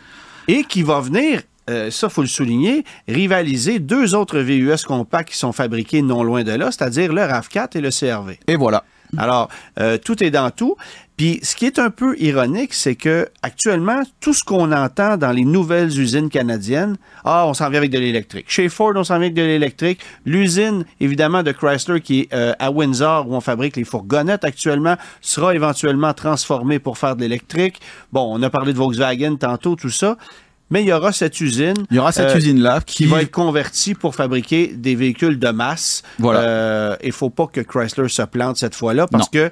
et qui va venir, euh, ça faut le souligner, rivaliser deux autres VUS compacts qui sont fabriqués non loin de là, c'est-à-dire le RAV4 et le CRV. Et voilà. Alors, euh, tout est dans tout. Puis, ce qui est un peu ironique, c'est que actuellement, tout ce qu'on entend dans les nouvelles usines canadiennes, ah, on s'en vient avec de l'électrique. Chez Ford, on s'en vient avec de l'électrique. L'usine, évidemment, de Chrysler, qui est euh, à Windsor, où on fabrique les fourgonnettes actuellement, sera éventuellement transformée pour faire de l'électrique. Bon, on a parlé de Volkswagen tantôt, tout ça. Mais il y aura cette usine. Il y aura cette euh, usine-là qui qui va être convertie pour fabriquer des véhicules de masse. Voilà. Euh, Il faut pas que Chrysler se plante cette fois-là parce Non. que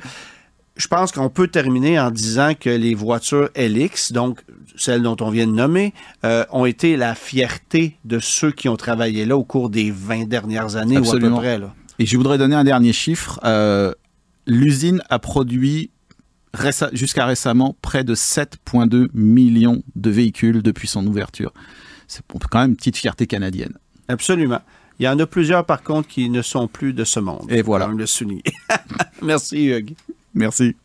je pense qu'on peut terminer en disant que les voitures LX, donc celles dont on vient de nommer, euh, ont été la fierté de ceux qui ont travaillé là au cours des 20 dernières années Absolument. ou à peu près. Là. Et je voudrais donner un dernier chiffre. Euh, L'usine a produit réce- jusqu'à récemment près de 7,2 millions de véhicules depuis son ouverture. C'est quand même une petite fierté canadienne. Absolument. Il y en a plusieurs, par contre, qui ne sont plus de ce monde. Et voilà. Même le souligner. (laughs) Merci, Hugues. Merci.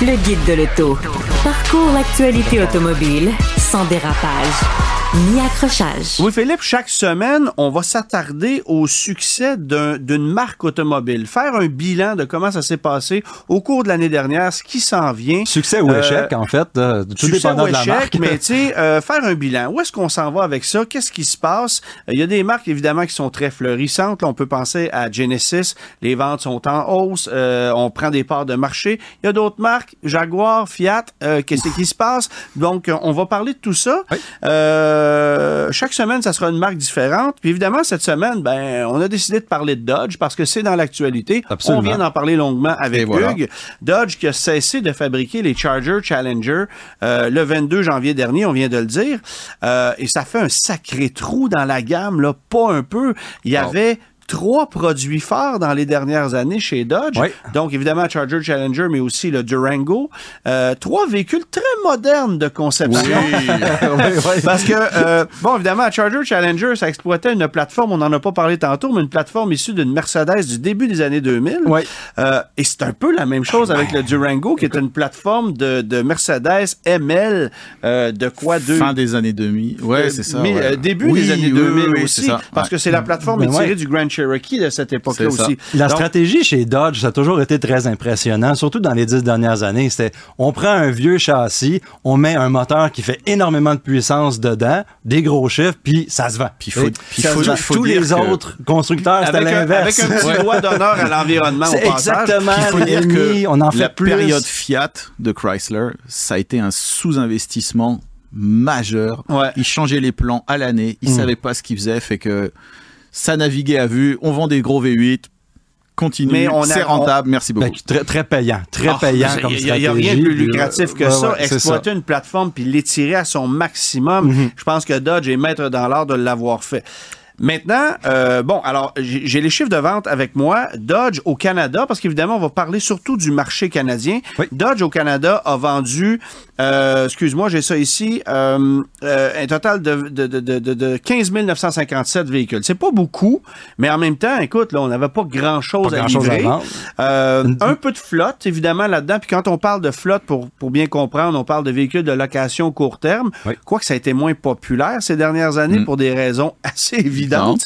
Le guide de l'auto. Parcours l'actualité automobile sans dérapage ni accrochage. Oui, Philippe, chaque semaine, on va s'attarder au succès d'un- d'une marque automobile, faire un bilan de comment ça s'est passé au cours de l'année dernière, ce qui s'en vient. Succès ou Euh, échec, en fait, euh, tout Succès dépendant ou de la échec, marque. mais (laughs) tu sais, euh, faire un bilan. Où est-ce qu'on s'en va avec ça? Qu'est-ce qui se passe? Euh, Il y a des marques, évidemment, qui sont très florissantes. Là, on peut penser à Genesis. Les ventes sont en hausse. Euh, on prend des parts de marché. Il y a d'autres marques, Jaguar, Fiat. euh, Qu'est-ce qui se passe? Donc, euh, on va parler de tout ça. Oui. Euh, chaque semaine, ça sera une marque différente. Puis évidemment, cette semaine, ben, on a décidé de parler de Dodge parce que c'est dans l'actualité. On vient d'en parler longuement avec voilà. Hugues. Dodge qui a cessé de fabriquer les Charger Challenger euh, le 22 janvier dernier, on vient de le dire. Euh, et ça fait un sacré trou dans la gamme, là, pas un peu. Il y avait trois produits phares dans les dernières années chez Dodge. Oui. Donc, évidemment, Charger Challenger, mais aussi le Durango. Euh, trois véhicules très modernes de conception. Oui. (laughs) Parce que, euh, bon, évidemment, Charger Challenger, ça exploitait une plateforme, on n'en a pas parlé tantôt, mais une plateforme issue d'une Mercedes du début des années 2000. Oui. Euh, et c'est un peu la même chose avec le Durango, qui est une plateforme de, de Mercedes ML de quoi deux, Fin des années 2000. Ouais, c'est ça. mais, ouais. début des années oui, 2000 oui, oui, aussi, ça. parce Ouais. que c'est la plateforme Ben étirée du Grand Cherokee de cette époque-là aussi. La Donc, stratégie chez Dodge, ça a toujours été très impressionnant, surtout dans les dix dernières années. C'était, on prend un vieux châssis, on met un moteur qui fait énormément de puissance dedans, des gros chiffres, puis ça se vend. Puis il faut, Et puis faut, faut tous dire les que- autres constructeurs, c'était avec, un, l'inverse. avec un petit doigt d'honneur à l'environnement au C'est passage. exactement. Il faut dire que on en fait la plus. période Fiat de Chrysler, ça a été un sous-investissement majeur. Ouais. Ils changeaient les plans à l'année, ils Mm. savaient pas ce qu'ils faisaient, fait que ça naviguait à vue. On vend des gros V8, continue, Mais on a- c'est rentable, merci beaucoup. Ben, très, très payant, très Ah, payant comme Il n'y a, rien de plus puis, lucratif que ouais, ça. ouais, Exploiter une plateforme puis l'étirer à son maximum. Mhm. Je pense que Dodge est maître dans l'art de l'avoir fait. Maintenant, euh, bon, alors j'ai j'ai les chiffres de vente avec moi. Dodge au Canada, parce qu'évidemment, on va parler surtout du marché canadien. Oui. Dodge au Canada a vendu, euh, excuse-moi, j'ai ça ici, euh, euh, un total de, de, de, de, de- de 15 957 véhicules. C'est pas beaucoup, mais en même temps, écoute, là, on n'avait pas grand-chose à livrer. un peu de flotte, évidemment, là-dedans. Puis quand on parle de flotte, pour, pour bien comprendre, on parle de véhicules de location court terme. Oui. Quoique ça a été moins populaire ces dernières années Mm. pour des raisons (laughs) assez évidentes.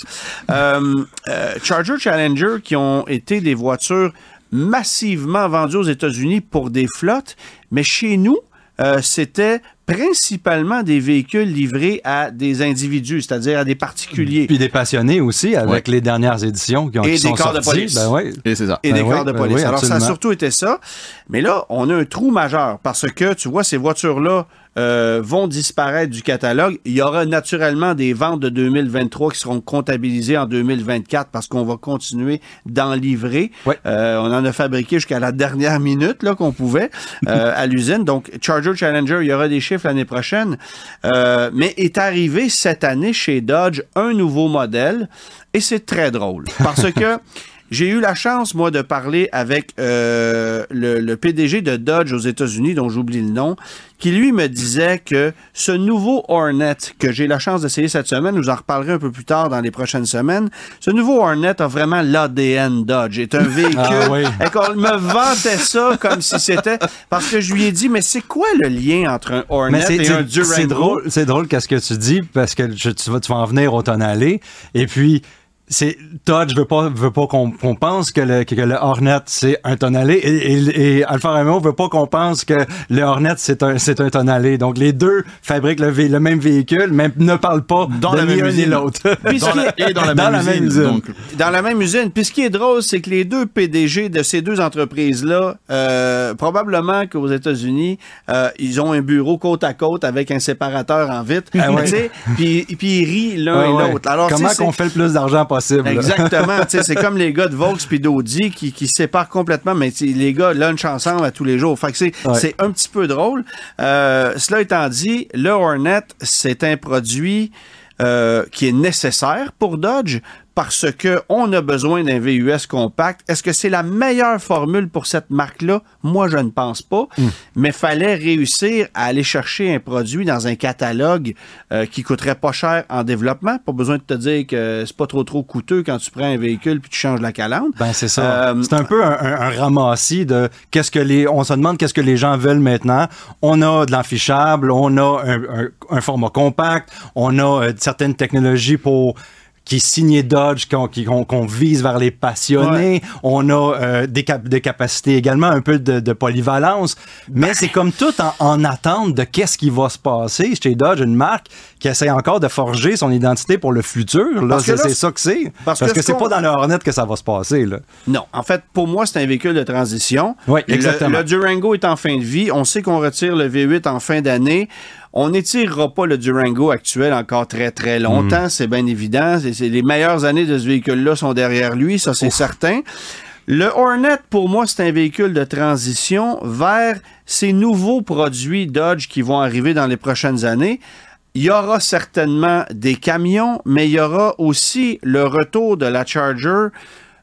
Charger Challenger, qui ont été des voitures massivement vendues aux États-Unis pour des flottes, mais chez nous, euh, c'était principalement des véhicules livrés à des individus, c'est-à-dire à des particuliers. Puis des passionnés aussi, avec les dernières éditions qui, ont, Et qui des sont corps de police. Ben ouais. Et c'est ça. et des Ben corps de ben police. Alors, ça a surtout été ça. Mais là, on a un trou majeur parce que, tu vois, ces voitures-là euh, vont disparaître du catalogue. Il y aura naturellement des ventes de 2023 qui seront comptabilisées en 2024 parce qu'on va continuer d'en livrer. Euh, on en a fabriqué jusqu'à la dernière minute là qu'on pouvait euh, (laughs) à l'usine. Donc, Charger Challenger, il y aura des chiffres l'année prochaine. Euh, mais est arrivé cette année chez Dodge un nouveau modèle et c'est très drôle parce (laughs) que j'ai eu la chance, moi, de parler avec euh, le, le PDG de Dodge aux États-Unis, dont j'oublie le nom, qui lui me disait que ce nouveau Hornet que j'ai la chance d'essayer cette semaine, nous en reparlerez un peu plus tard dans les prochaines semaines, ce nouveau Hornet a vraiment l'ADN Dodge. est un (laughs) véhicule. Ah oui. Et qu'on me vantait ça comme si c'était. Parce que je lui ai dit, mais c'est quoi le lien entre un Hornet et un Durango? c'est drôle, drôle qu'est-ce que tu dis parce que je- tu vas tu vas en venir au tonalé et puis c'est Dodge veut pas veut pas qu'on qu'on pense que le que le Hornet c'est un tonalé et, et, et Alfa Romeo veut pas qu'on pense que le Hornet c'est un c'est un tonalé donc les deux fabriquent le, vé- le même véhicule mais ne parlent pas Dans de la ni même usine. l'autre Dans la- et dans la (laughs) Dans même la même usine. usine. donc, dans la même usine. Puis ce qui est drôle, c'est que les deux PDG de ces deux entreprises-là, euh, probablement qu'aux États-Unis, euh, ils ont un bureau côte à côte avec un séparateur en vitre. Ah ouais. Tu sais, Puis puis ils rient l'un Ouais, et l'autre. Alors, comment qu'on fait le plus d'argent possible. Exactement. tu sais, c'est (laughs) comme les gars de Vaux puis d'Audi qui, qui séparent complètement, mais les gars lunch ensemble à tous les jours. Fait que c'est Ouais. c'est un petit peu drôle. Euh, cela étant dit, le Hornet, c'est un produit euh, qui est nécessaire pour Dodge parce que on a besoin d'un VUS compact. Est-ce que c'est la meilleure formule pour cette marque-là? Moi, je ne pense pas. Mais fallait réussir à aller chercher un produit dans un catalogue euh, qui coûterait pas cher en développement. Pas besoin de te dire que c'est pas trop trop coûteux quand tu prends un véhicule puis tu changes la calandre. Ben c'est ça. Euh, c'est un peu un, un- un ramassis de qu'est-ce que les. On se demande qu'est-ce que les gens veulent maintenant. On a de l'affichable, on a un format compact, on a euh, certaines technologies pour qui est signé Dodge, qu'on qu'on- qu'on vise vers les passionnés. On a euh, des, cap- des capacités également, un peu de, de polyvalence. Mais c'est comme tout en, en attente de qu'est-ce qui va se passer chez Dodge, une marque qui essaie encore de forger son identité pour le futur. Là, c'est ça que c'est. parce Parce, que ce c'est qu'on- pas dans le Hornet que ça va se passer. Là. Non, en fait, pour moi, c'est un véhicule de transition. Oui, Le- exactement. Le, Durango est en fin de vie. On sait qu'on retire le V8 en fin d'année. On n'étirera pas le Durango actuel encore très, très longtemps, Mm. c'est bien évident. C'est- les meilleures années de ce véhicule-là sont derrière lui, ça c'est certain. Le Hornet, pour moi, c'est un véhicule de transition vers ces nouveaux produits Dodge qui vont arriver dans les prochaines années. Il y aura certainement des camions, mais il y aura aussi le retour de la Charger.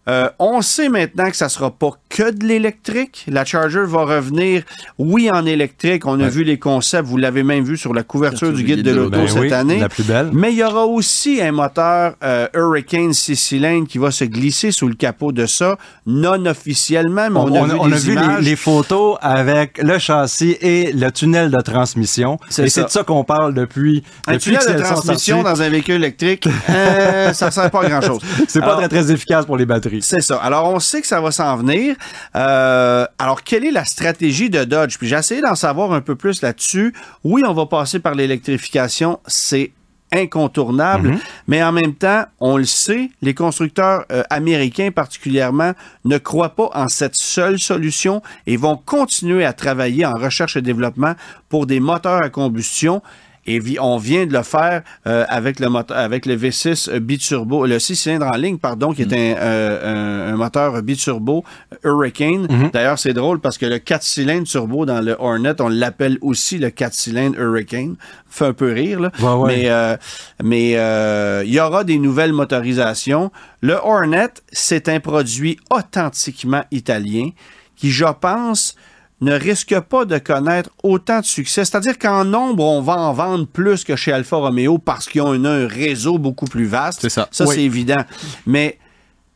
Euh, on sait maintenant que ça sera pas que de l'électrique. La Charger va revenir, oui, en électrique. On a vu les concepts, vous l'avez même vu sur la couverture du guide de l'auto Ben cette oui, année. la plus belle. Mais il y aura aussi un moteur euh, Hurricane 6 cylindres qui va se glisser sous le capot de ça, non officiellement, mais on, On, a vu, on des a vu les, photos avec le châssis et le tunnel de transmission. C'est Et ça. c'est de ça qu'on parle depuis. Un depuis tunnel de transmission dans un véhicule électrique, euh, ça sert pas à grand-chose. (laughs) C'est pas très efficace pour les batteries. C'est ça. Alors, on sait que ça va s'en venir. Euh, alors, quelle est la stratégie de Dodge? Puis j'ai essayé d'en savoir un peu plus là-dessus. Oui, on va passer par l'électrification. C'est incontournable, Mhm. mais en même temps, on le sait, les constructeurs euh, américains particulièrement ne croient pas en cette seule solution et vont continuer à travailler en recherche et développement pour des moteurs à combustion. Et on vient de le faire euh, avec le moteur, avec le V6 biturbo, le 6 cylindres en ligne, pardon, qui est un, euh, un- un moteur biturbo Hurricane. D'ailleurs, c'est drôle parce que le 4 cylindres turbo dans le Hornet, on l'appelle aussi le 4 cylindres Hurricane. Fait un peu rire, là. Ouais, ouais. Mais euh, mais euh, il y aura des nouvelles motorisations. Le Hornet, c'est un produit authentiquement italien qui, je pense, ne risque pas de connaître autant de succès. C'est-à-dire qu'en nombre, on va en vendre plus que chez Alfa Romeo parce qu'ils ont un, un réseau beaucoup plus vaste. C'est ça. Ça, Oui. c'est évident. Mais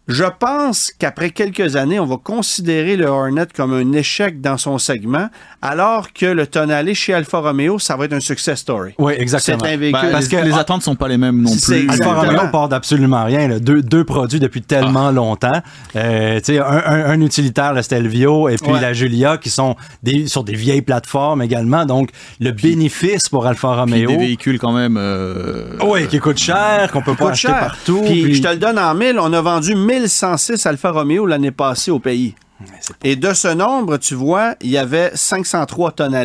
je pense qu'après quelques années, on va considérer le Hornet comme un échec dans son segment, alors que le Tonale chez Alfa Romeo, ça va être un success story. Oui, exactement. C'est un véhicule. Bah, Parce que- les attentes sont pas les mêmes non plus. Alfa. Romeo part d'absolument rien. là. Deux, deux produits depuis tellement longtemps. Euh, tu sais, un, un- un utilitaire, le Stelvio, et puis Ouais. la Giulia, qui sont des, sur des vieilles plateformes également. Donc, le bénéfice pour Alfa Puis Romeo. des véhicules quand même. euh, Oui, qui coûte cher, qu'on peut pas acheter cher. partout. Puis, puis- je te le donne en mille, on a vendu 1106 Alfa Romeo l'année passée au pays. Et de ce nombre, tu vois, il y avait 503 tonnes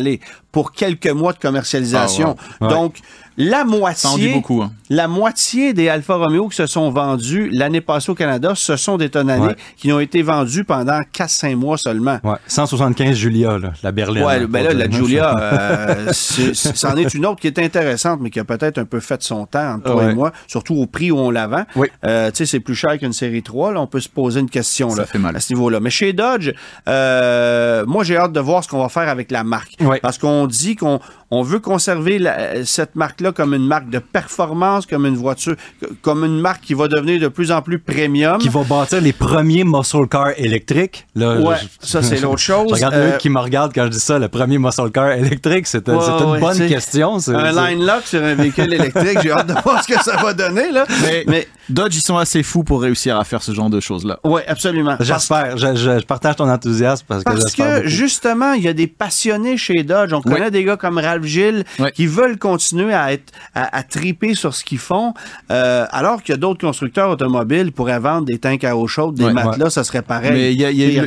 pour quelques mois de commercialisation. Ah, wow. Ouais. Donc, la moitié, beaucoup. hein. la moitié des Alfa Romeo qui se sont vendus l'année passée au Canada, ce sont des tonnes Ouais. qui ont été vendus pendant 4-5 mois seulement. Ouais, 175 Julia, là, la berline. Ouais, ben là, la Giulia, (laughs) euh, c'en est une autre qui est intéressante, mais qui a peut-être un peu fait son temps entre toi et moi, surtout au prix où on la vend. Oui. Euh, tu sais, c'est plus cher qu'une série 3, là, on peut se poser une question Ça là, fait mal. à ce niveau-là. Mais chez Dodge, euh, moi, j'ai hâte de voir ce qu'on va faire avec la marque. Oui. Parce qu'on dit qu'on on veut conserver la- cette marque-là comme une marque de performance, comme une voiture, comme une marque qui va devenir de plus en plus premium. Qui va bâtir les premiers muscle cars électriques. Là, Ouais, je- ça, c'est l'autre (laughs) chose. Je regarde Euh, eux qui me regardent quand je dis ça, le premier muscle car électrique, Ouais, ouais, une bonne question. c'est- Un c'est- line lock sur un véhicule électrique, j'ai hâte de voir ce que ça va donner. Là. Mais, Mais Dodge, ils sont assez fous pour réussir à faire ce genre de choses-là. oui, absolument. J'espère, je, je- je partage ton enthousiasme parce que parce justement, il y a des passionnés chez Dodge. On connaît des gars comme Ralph Gilles qui veulent continuer à être à, à triper sur ce qu'ils font, euh, alors qu'il y a d'autres constructeurs automobiles pourraient vendre des tanks à eau chaude, des matelas, ça serait pareil. Mais il y a- y y y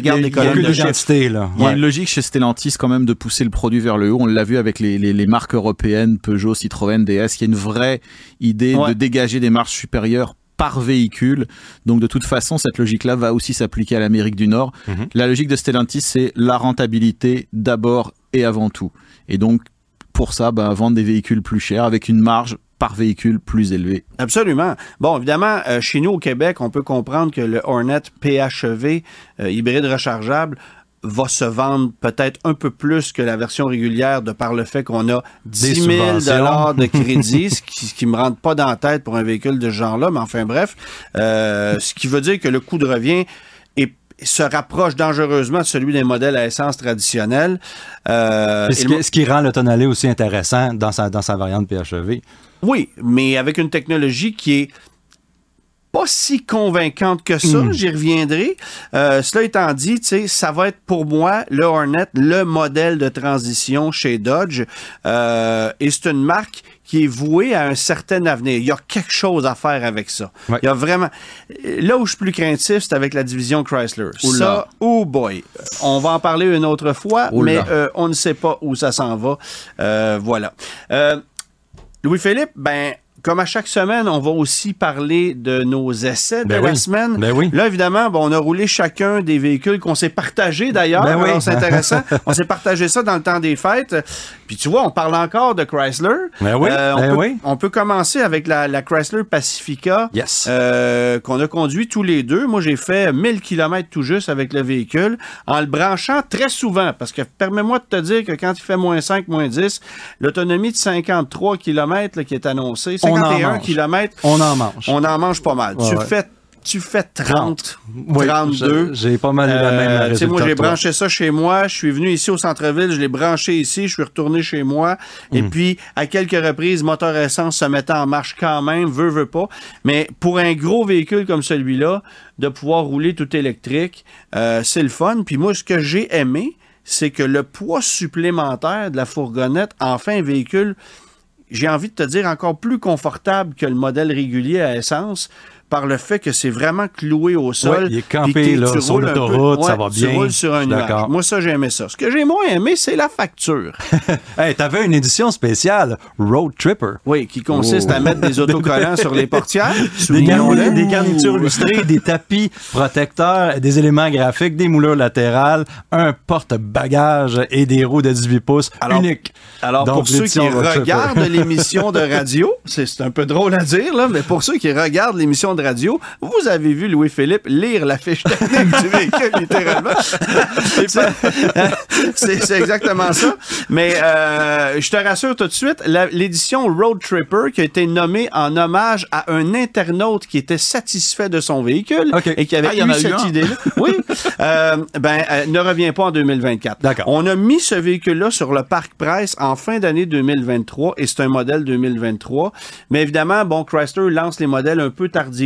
là. Y une logique chez Stellantis quand même de pousser le produit vers le haut. On l'a vu avec les, les- les marques européennes, Peugeot, Citroën, DS. Il y a une vraie idée Ouais. de dégager des marges supérieures par véhicule. Donc de toute façon, cette logique-là va aussi s'appliquer à l'Amérique du Nord. Mhm. La logique de Stellantis, c'est la rentabilité d'abord et avant tout. Et donc pour ça, ben, vendre des véhicules plus chers avec une marge par véhicule plus élevée. Absolument. Bon, évidemment, euh, chez nous au Québec, on peut comprendre que le Hornet PHEV euh, hybride rechargeable va se vendre peut-être un peu plus que la version régulière de par le fait qu'on a 10 000 subventions. de crédit, (laughs) ce qui, qui me rentre pas dans la tête pour un véhicule de ce genre-là, mais enfin bref, euh, ce qui veut dire que le coût de revient est se rapproche dangereusement de celui des modèles à essence traditionnels. Euh, ce, le- qui, ce qui rend l'autonalie aussi intéressant dans sa, dans sa variante PHEV. Oui, mais avec une technologie qui est pas si convaincante que ça, Mm. j'y reviendrai. Euh, cela étant dit, tu sais, ça va être pour moi le Hornet, le modèle de transition chez Dodge. Euh, et c'est une marque qui est vouée à un certain avenir. Il y a quelque chose à faire avec ça. Ouais. Il y a vraiment... Là où je suis plus craintif, c'est avec la division Chrysler. Oula. Ça, oh boy. On va en parler une autre fois, Oula. mais euh, on ne sait pas où ça s'en va. Euh, voilà. Euh, Louis-Philippe, ben, comme à chaque semaine, on va aussi parler de nos essais de Ben la semaine. Ben oui. Là, évidemment, bon, on a roulé chacun des véhicules qu'on s'est partagés d'ailleurs. Ben oui. C'est intéressant. (laughs) on s'est partagé ça dans le temps des fêtes. Puis tu vois, on parle encore de Chrysler. Euh, Ben oui, on, ben peut, oui. on peut commencer avec la, la Chrysler Pacifica. Yes. euh, qu'on a conduit tous les deux. Moi, j'ai fait 1000 km tout juste avec le véhicule en le branchant très souvent parce que permets-moi de te dire que quand il fait moins 5, moins 10, l'autonomie de 53 km là, qui est annoncée, On en 51 mange. km, On en mange. on en mange pas mal. Ouais, tu, ouais. Fais, tu fais 30, Oui, 32. je- J'ai pas mal eu la même Euh, moi, j'ai branché ça chez moi. Je suis venu ici au centre-ville. Je l'ai branché ici. Je suis retourné chez moi. Et Hmm. puis, à quelques reprises, moteur essence se mettait en marche quand même, veut, veut pas. Mais pour un gros véhicule comme celui-là, de pouvoir rouler tout électrique, euh, c'est le fun. Puis moi, ce que j'ai aimé, c'est que le poids supplémentaire de la fourgonnette en fait un véhicule, j'ai envie de te dire, encore plus confortable que le modèle régulier à essence par le fait que c'est vraiment cloué au sol. Ouais, il est campé, là, tu sur l'autoroute, ça va Tu bien. roules sur un nuage. Moi, ça, j'ai aimé ça. Ce que j'ai moins aimé, c'est la facture. (laughs) Hey, t'avais une édition spéciale Road Tripper. Oui, qui consiste à mettre des autocollants sur les portières. Oh. (laughs) Des, soulignons-le. garni- des garnitures illustrées, des tapis protecteurs, des éléments graphiques, des moulures latérales, un porte-bagages et des roues de 18 pouces Alors- uniques. Alors, Donc, pour ceux qui regardent l'émission de radio, (laughs) c'est c'est un peu drôle à dire, là, mais pour ceux qui regardent l'émission de radio, vous avez vu Louis-Philippe lire la fiche technique du véhicule, (laughs) littéralement. (laughs) c'est exactement ça. Mais euh, je te rassure tout de suite, l'édition Road Tripper, qui a été nommée en hommage à un internaute qui était satisfait de son véhicule et qui avait Ah, eu cette un. idée-là. (laughs) Oui. Euh, ben, euh, ne revient pas en 2024. D'accord. On a mis ce véhicule-là sur le parc presse en fin d'année 2023 et c'est un modèle 2023. Mais évidemment, bon, Chrysler lance les modèles un peu tardivement.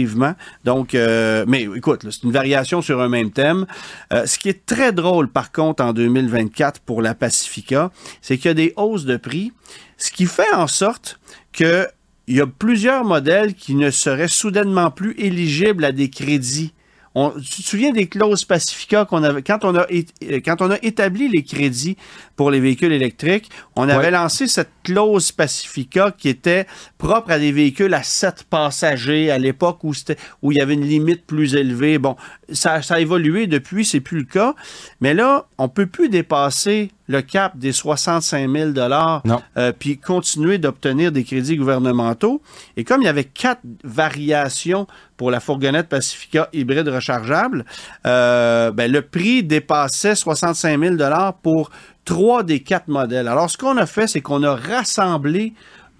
Donc, euh, mais écoute, c'est une variation sur un même thème. Euh, ce qui est très drôle, par contre, en 2024 pour la Pacifica, c'est qu'il y a des hausses de prix, ce qui fait en sorte que il y a plusieurs modèles qui ne seraient soudainement plus éligibles à des crédits. On, tu te souviens des clauses Pacifica qu'on avait quand on a é- euh, quand on a établi les crédits pour les véhicules électriques, on avait Ouais. lancé cette clause Pacifica qui était propre à des véhicules à 7 passagers à l'époque où c'était où il y avait une limite plus élevée. Bon, ça, ça a évolué depuis, c'est plus le cas, mais là, on peut plus dépasser le cap des 65 000 dollars Non. euh, puis continuer d'obtenir des crédits gouvernementaux. Et comme il y avait quatre variations pour la fourgonnette Pacifica hybride rechargeable, euh, ben, le prix dépassait 65 000 pour trois des quatre modèles. Alors, ce qu'on a fait, c'est qu'on a rassemblé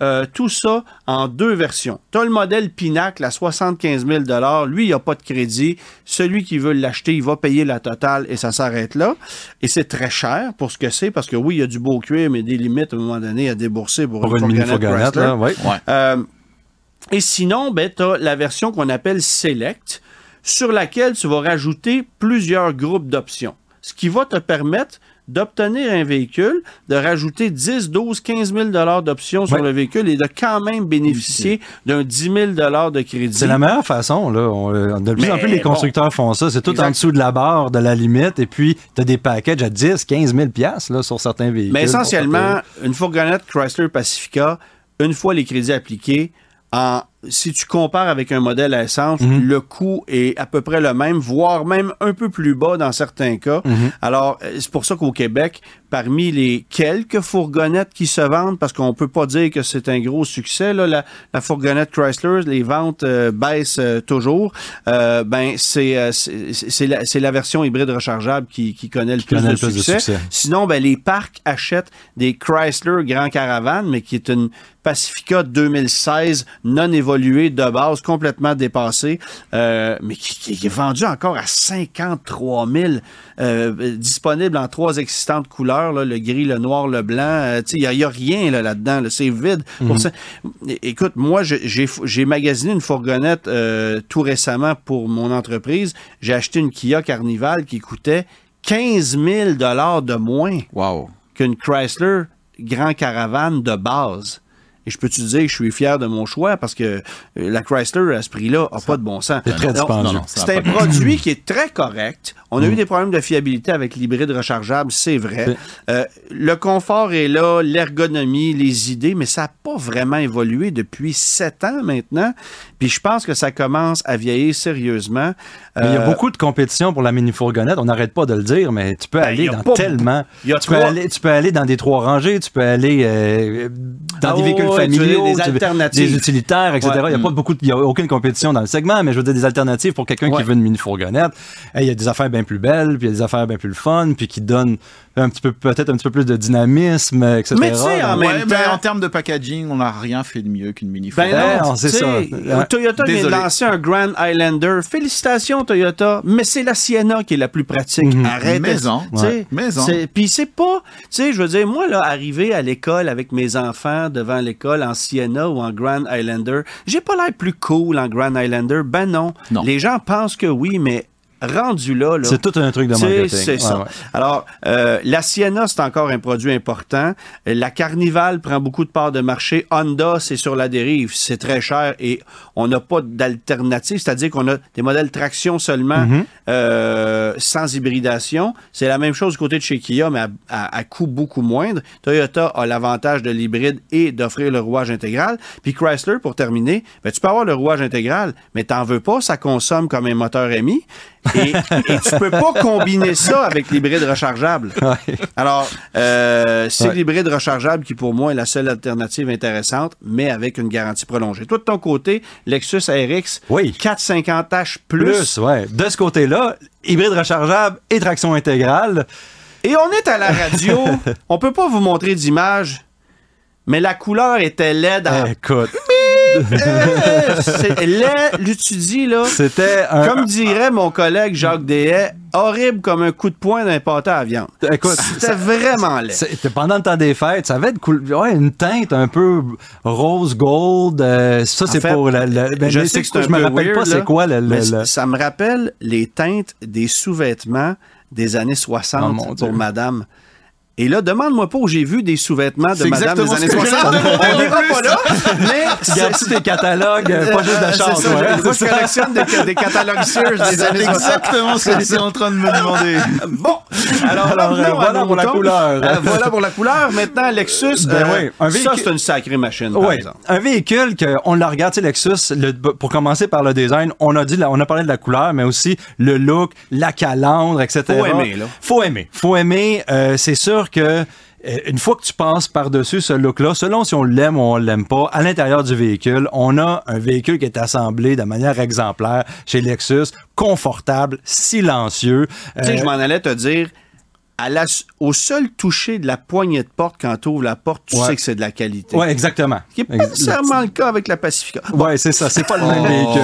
euh, tout ça en deux versions. Tu as le modèle Pinacle à 75 000 Lui, il n'y a pas de crédit. Celui qui veut l'acheter, il va payer la totale et ça s'arrête là. Et c'est très cher pour ce que c'est, parce que oui, il y a du beau cuir, mais des limites à un moment donné à débourser pour, Pour une mini fourgonnette, Chrysler. là, ouais. Euh, et sinon, ben, tu as la version qu'on appelle Select, sur laquelle tu vas rajouter plusieurs groupes d'options. Ce qui va te permettre d'obtenir un véhicule, de rajouter 10, 12, 15 000 d'options sur le véhicule et de quand même bénéficier d'un 10 000 de crédit. C'est la meilleure façon, là. On- euh, de plus Mais en plus, les bon. constructeurs font ça. C'est tout Exact. en dessous de la barre, de la limite, et puis tu as des packages à 10, 15 000 piastres, là, sur certains véhicules. Mais essentiellement, une fourgonnette Chrysler Pacifica, une fois les crédits appliqués, en si tu compares avec un modèle à essence, Mhm. le coût est à peu près le même, voire même un peu plus bas dans certains cas. Mhm. Alors, euh, c'est pour ça qu'au Québec, parmi les quelques fourgonnettes qui se vendent, parce qu'on peut pas dire que c'est un gros succès, là, la, la fourgonnette Chrysler, les ventes euh, baissent euh, toujours. Euh, ben, c'est la, la version hybride rechargeable qui, qui connaît le plus, connaît de, le plus de succès. succès. Sinon, ben, les parcs achètent des Chrysler Grand Caravan, mais qui est une Pacifica 2016 non évoluée de base, complètement dépassée, euh, mais qui, qui est vendue encore à 53 000, euh, disponible en trois existantes couleurs, là, le gris, le noir, le blanc. Euh, Il n'y a, rien là, là-dedans. là. c'est vide. Pour ça. É- Écoute, moi, j'ai magasiné une fourgonnette euh, tout récemment pour mon entreprise. J'ai acheté une Kia Carnival qui coûtait 15 000 de moins qu'une Chrysler Grand Caravane de base. Et je peux te dire que je suis fier de mon choix? Parce que euh, la Chrysler à ce prix-là n'a pas de bon sens. C'est très dispendieux. C'est un produit qui est très correct. On a eu des problèmes de fiabilité avec l'hybride rechargeable, c'est vrai. Euh, le confort est là, l'ergonomie, les idées, mais ça n'a pas vraiment évolué depuis sept ans maintenant. Puis je pense que ça commence à vieillir sérieusement. Mais il y a Euh, beaucoup de compétition pour la mini-fourgonnette. On n'arrête pas de le dire, mais tu peux Ben, aller dans pas- tellement. il y a tu, peux aller, tu peux aller dans des trois rangées, tu peux aller euh, dans Ah des véhicules familiaux, des alternatives. utilitaires, etc. Ouais. Il n'y a pas beaucoup, il y a aucune compétition dans le segment, mais je veux dire des alternatives pour quelqu'un Ouais. qui veut une mini-fourgonnette. Hey, Il y a des affaires bien plus belles, puis il y a des affaires bien plus fun, puis qui donnent un petit peu, peut-être un petit peu plus de dynamisme, etc. Mais tu sais, en Ouais, termes de packaging, on n'a rien fait de mieux qu'une mini Ben non, non, c'est ça. Toyota vient de lancer un Grand Highlander. Félicitations Toyota, mais c'est la Sienna qui est la plus pratique. Mhm. Arrête. Mais en, tu sais, ouais. Mais en. c'est- Puis c'est pas, tu sais, je veux dire, moi là, arriver à l'école avec mes enfants devant l'école en Sienna ou en Grand Highlander, j'ai pas l'air plus cool en Grand Highlander. Ben non. Non. Les gens pensent que oui, mais rendu là, là C'est tout un truc de marketing. C'est ça. ouais. Alors, euh, la Sienna, c'est encore un produit important. La Carnival prend beaucoup de parts de marché. Honda, c'est sur la dérive. C'est très cher et on n'a pas d'alternative. C'est-à-dire qu'on a des modèles traction seulement Mm-hmm. euh, sans hybridation. C'est la même chose du côté de chez Kia, mais à, à- à coût beaucoup moindre. Toyota a l'avantage de l'hybride et d'offrir le rouage intégral. Puis Chrysler, pour terminer, ben, tu peux avoir le rouage intégral, mais t'en veux pas, ça consomme comme un moteur MI. Et, et tu peux pas combiner ça avec l'hybride rechargeable. Alors, euh, c'est Ouais. l'hybride rechargeable qui, pour moi, est la seule alternative intéressante, mais avec une garantie prolongée. Toi, de ton côté, Lexus RX, Oui. 450H plus. Plus, ouais. De ce côté-là, hybride rechargeable et traction intégrale. Et on est à la radio. (laughs) on peut pas vous montrer d'image, mais la couleur était laide. à- Écoute, Tu dis, là. c'était un. Comme dirait mon collègue Jacques Dehaye, horrible comme un coup de poing d'un pâté à viande. Écoute, C'était vraiment laid. Pendant le temps des fêtes, ça avait coul- ouais, une teinte un peu rose gold. euh, ça, c'est pour la. la- je sais que un je me rappelle weird, pas là, c'est quoi le. Ça me rappelle les teintes des sous-vêtements des années 60 Oh, mon Dieu. pour madame. Et là, demande-moi pas où j'ai vu des sous-vêtements de madame des années ce que 60. j'ai On n'ira pas là, mais Tu gardes-tu tes catalogues, euh, pas juste de Euh, chance, ça, ouais, Moi, je collectionne des, des catalogues Sears des C'est années 60. exactement ce que j'étais en train de me demander. (laughs) Bon, alors, euh, voilà pour la couleur. Euh, voilà pour la couleur. Maintenant, Lexus, Ben ça, c'est une sacrée machine, par Ouais, exemple. un véhicule que on le regarde, tu sais, Lexus, le- pour commencer par le design, on a dit, la- on a parlé de la couleur, mais aussi le look, la calandre, etc. Faut aimer, là. Faut aimer. Faut aimer. C'est sûr que euh, une fois que tu passes par-dessus ce look-là, selon si on l'aime ou on l'aime pas, à l'intérieur du véhicule, on a un véhicule qui est assemblé de manière exemplaire chez Lexus, confortable, silencieux. Tu sais, Euh, je m'en allais te dire, à la- au seul toucher de la poignée de porte quand tu ouvres la porte, tu Ouais. sais que c'est de la qualité. ouais, exactement. Ce qui n'est pas nécessairement le cas avec la Pacifica. Ouais, c'est ça. C'est pas le même Oh. véhicule.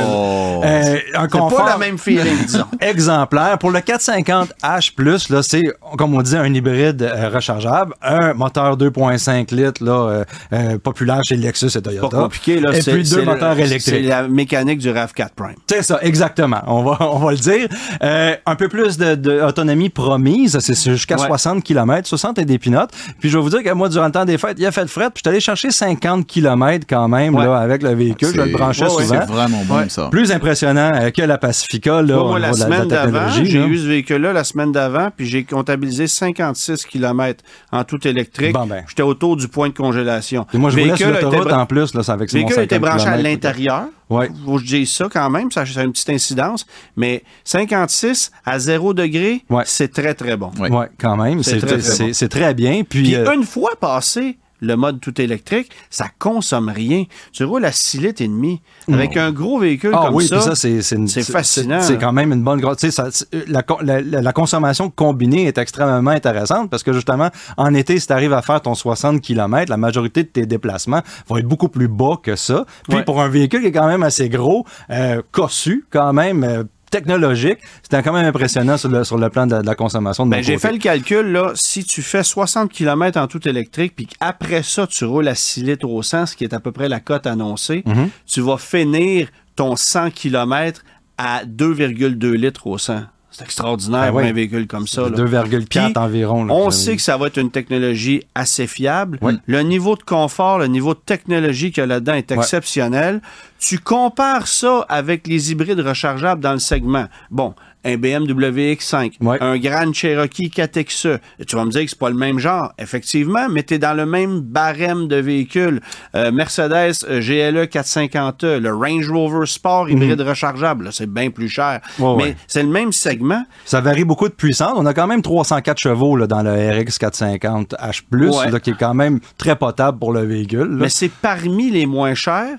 Euh, C'est confort pas la même feeling, disons. (laughs) exemplaire. Pour le 450H+, là, c'est, comme on disait, un hybride euh, rechargeable, un moteur 2.5 litres, là, euh, populaire chez Lexus et Pas Toyota. compliqué, là. Et c'est- puis deux c'est le- moteurs C'est électriques. la mécanique du RAV4 Prime. C'est ça, exactement. On va, (laughs) on va le dire. Un peu plus d'autonomie de, promise. C'est ce jusqu'à Ouais. 60 km, 60 et des pinottes. Puis je vais vous dire que moi, durant le temps des fêtes, il a fait de fret, puis je suis allé chercher 50 km quand même Ouais. là, avec le véhicule. Je le branchais ouais, souvent. C'est vraiment bon, Ouais. ça. Plus impressionnant euh, que la Pacifica, là, Moi, la semaine d'avant, j'ai eu ce véhicule-là la semaine d'avant, puis j'ai comptabilisé 56 km en tout électrique. Bon, ben. J'étais autour du point de congélation. Et moi, je Le sur été l'autoroute en plus, là, ça, avec Le mon véhicule a été 50 branché à l'intérieur. Ouais. Faut que je dise ça quand même, ça, a une petite incidence. Mais 56 à 0 degré, Ouais. c'est très, très bon. Ouais. Ouais, quand même. C'est très, très bon. très bien. Puis, Puis euh, une fois passé le mode tout électrique, ça consomme rien. Tu roules à 6 litres et demi. Avec un gros véhicule Ah comme oui, ça, ça, c'est fascinant. C'est quand même une bonne grosse. ça- c'est- La, co- la, la- la consommation combinée est extrêmement intéressante parce que justement, en été, si tu arrives à faire ton 60 km, la majorité de tes déplacements vont être beaucoup plus bas que ça. Puis Ouais. pour un véhicule qui est quand même assez gros, euh, cossu, quand même. euh, technologique, c'était quand même impressionnant sur le, sur le plan de, de la consommation de Ben, j'ai fait le calcul, là, si tu fais 60 km en tout électrique, puis qu'après ça, tu roules à 6 litres au 100, ce qui est à peu près la cote annoncée, Mhm. tu vas finir ton 100 km à 2,2 litres au 100. C'est extraordinaire Ben pour oui. un véhicule comme ça. là. 2,4 Puis, environ. là, On sait que ça va être une technologie assez fiable. Oui. Le niveau de confort, le niveau de technologie qu'il y a là-dedans est exceptionnel. Tu compares ça avec les hybrides rechargeables dans le segment. Bon, un BMW X5, Ouais. un Grand Cherokee 4XE. Tu vas me dire que c'est pas le même genre, effectivement, mais tu es dans le même barème de véhicules. Euh, Mercedes euh, GLE 450e, le Range Rover Sport hybride rechargeable, là, c'est bien plus cher. Mhm. Ouais, mais ouais. c'est le même segment. Ça varie beaucoup de puissance. On a quand même 304 chevaux là, dans le RX 450H+, Ouais. là, qui est quand même très potable pour le véhicule. là. Mais c'est parmi les moins chers.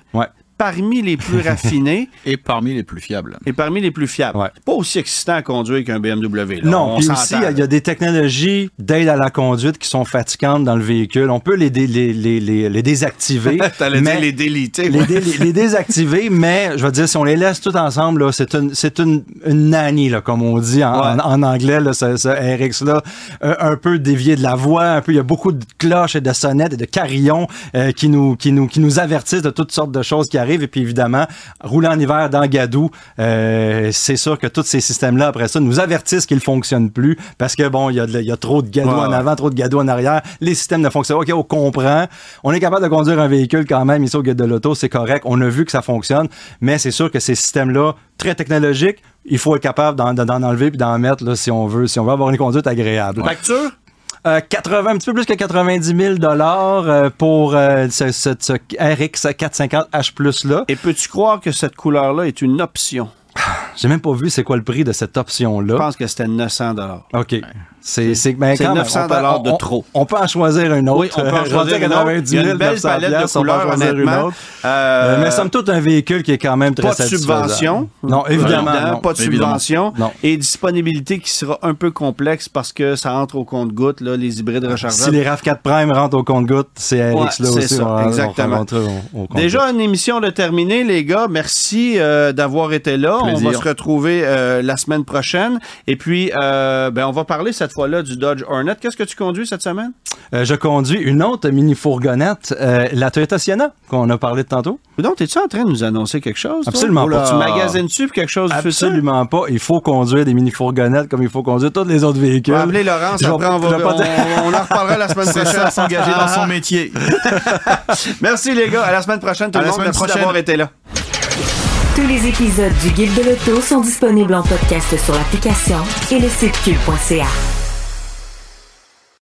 Parmi les plus (laughs) raffinés Et parmi les plus fiables. et parmi les plus fiables. Ouais. Pas aussi excitant à conduire qu'un BMW. là. Non, On puis aussi, il y a- des technologies d'aide à la conduite qui sont fatigantes dans le véhicule. On peut les, dé- les, les, les, les désactiver. (laughs) T'allais mais- dire les déliter. les, dé- les- les désactiver, (laughs) mais je veux dire, si on les laisse tout ensemble, là, c'est une, c'est une, une nanny, là, comme on dit en, Ouais. en, en anglais, là, ce, ce RX-là, euh, un peu dévié de la voie, un peu, il y a beaucoup de cloches et de sonnettes et de carillons euh, qui, nous, qui, nous, qui nous avertissent de toutes sortes de choses qui arrivent. Et puis évidemment, rouler en hiver dans Gadou, euh, c'est sûr que tous ces systèmes-là, après ça, nous avertissent qu'ils ne fonctionnent plus parce que, bon, il y, a de- il y a trop de Gadou Ouais, en avant, trop de Gadou en arrière. Les systèmes ne fonctionnent pas. OK, on comprend. On est capable de conduire un véhicule quand même ici au guide de l'auto, c'est correct. On a vu que ça fonctionne, mais c'est sûr que ces systèmes-là, très technologiques, il faut être capable d'en, d'en enlever puis d'en mettre là, si on veut, si on veut avoir une conduite agréable. Facture? Euh, 80, un petit peu plus que 90 000 dollars pour euh, ce, ce- ce RX 450H là. Et peux-tu croire que cette couleur-là est une option? (sighs) J'ai même pas vu c'est quoi le prix de cette Je option-là. pense que c'était 900 OK. C'est c'est ben, C'est quand même, 900 on peut- dollars de trop. On peut en choisir une autre. Oui, on peut en (laughs) choisir une autre. 90 Il y a 000, une belle 900 palette de couleurs, honnêtement. autre. Euh, Euh, mais somme toute, un véhicule qui est quand même très pas de subvention. Non, évidemment. Non. pas de Évidemment. subvention. Non. Et disponibilité qui sera un peu complexe parce que ça entre au compte-goutte, là, les hybrides Si rechargeables. les RAV4 Prime rentrent au compte-goutte, c'est RX là Ouais, aussi. ça, on on exactement. au- au. Déjà une émission de terminée, les gars. Merci euh, d'avoir été là. Plaisir. On va se retrouver euh, la semaine prochaine. Et puis, euh, ben, on va parler cette fois-là du Dodge Hornet. Qu'est-ce que tu conduis cette semaine? Euh, je conduis une autre mini fourgonnette, euh, la Toyota Sienna, qu'on a parlé de tantôt. Donc, es-tu en train de nous annoncer quelque chose? toi? Absolument là, pas. Tu magasines-tu pour quelque chose du futur? Absolument pas. Il faut conduire des mini fourgonnettes comme il faut conduire tous les autres véhicules. On va appeler Laurence, après on, va, je vais pas on, dire- on en reparlera la semaine (laughs) C'est prochaine. ça, s'engager dans son (laughs) métier. Merci les gars, à la semaine prochaine tout À le la monde. semaine Merci d'avoir été là. Tous les épisodes du Guide de l'auto sont disponibles en podcast sur l'application et le site cube.ca.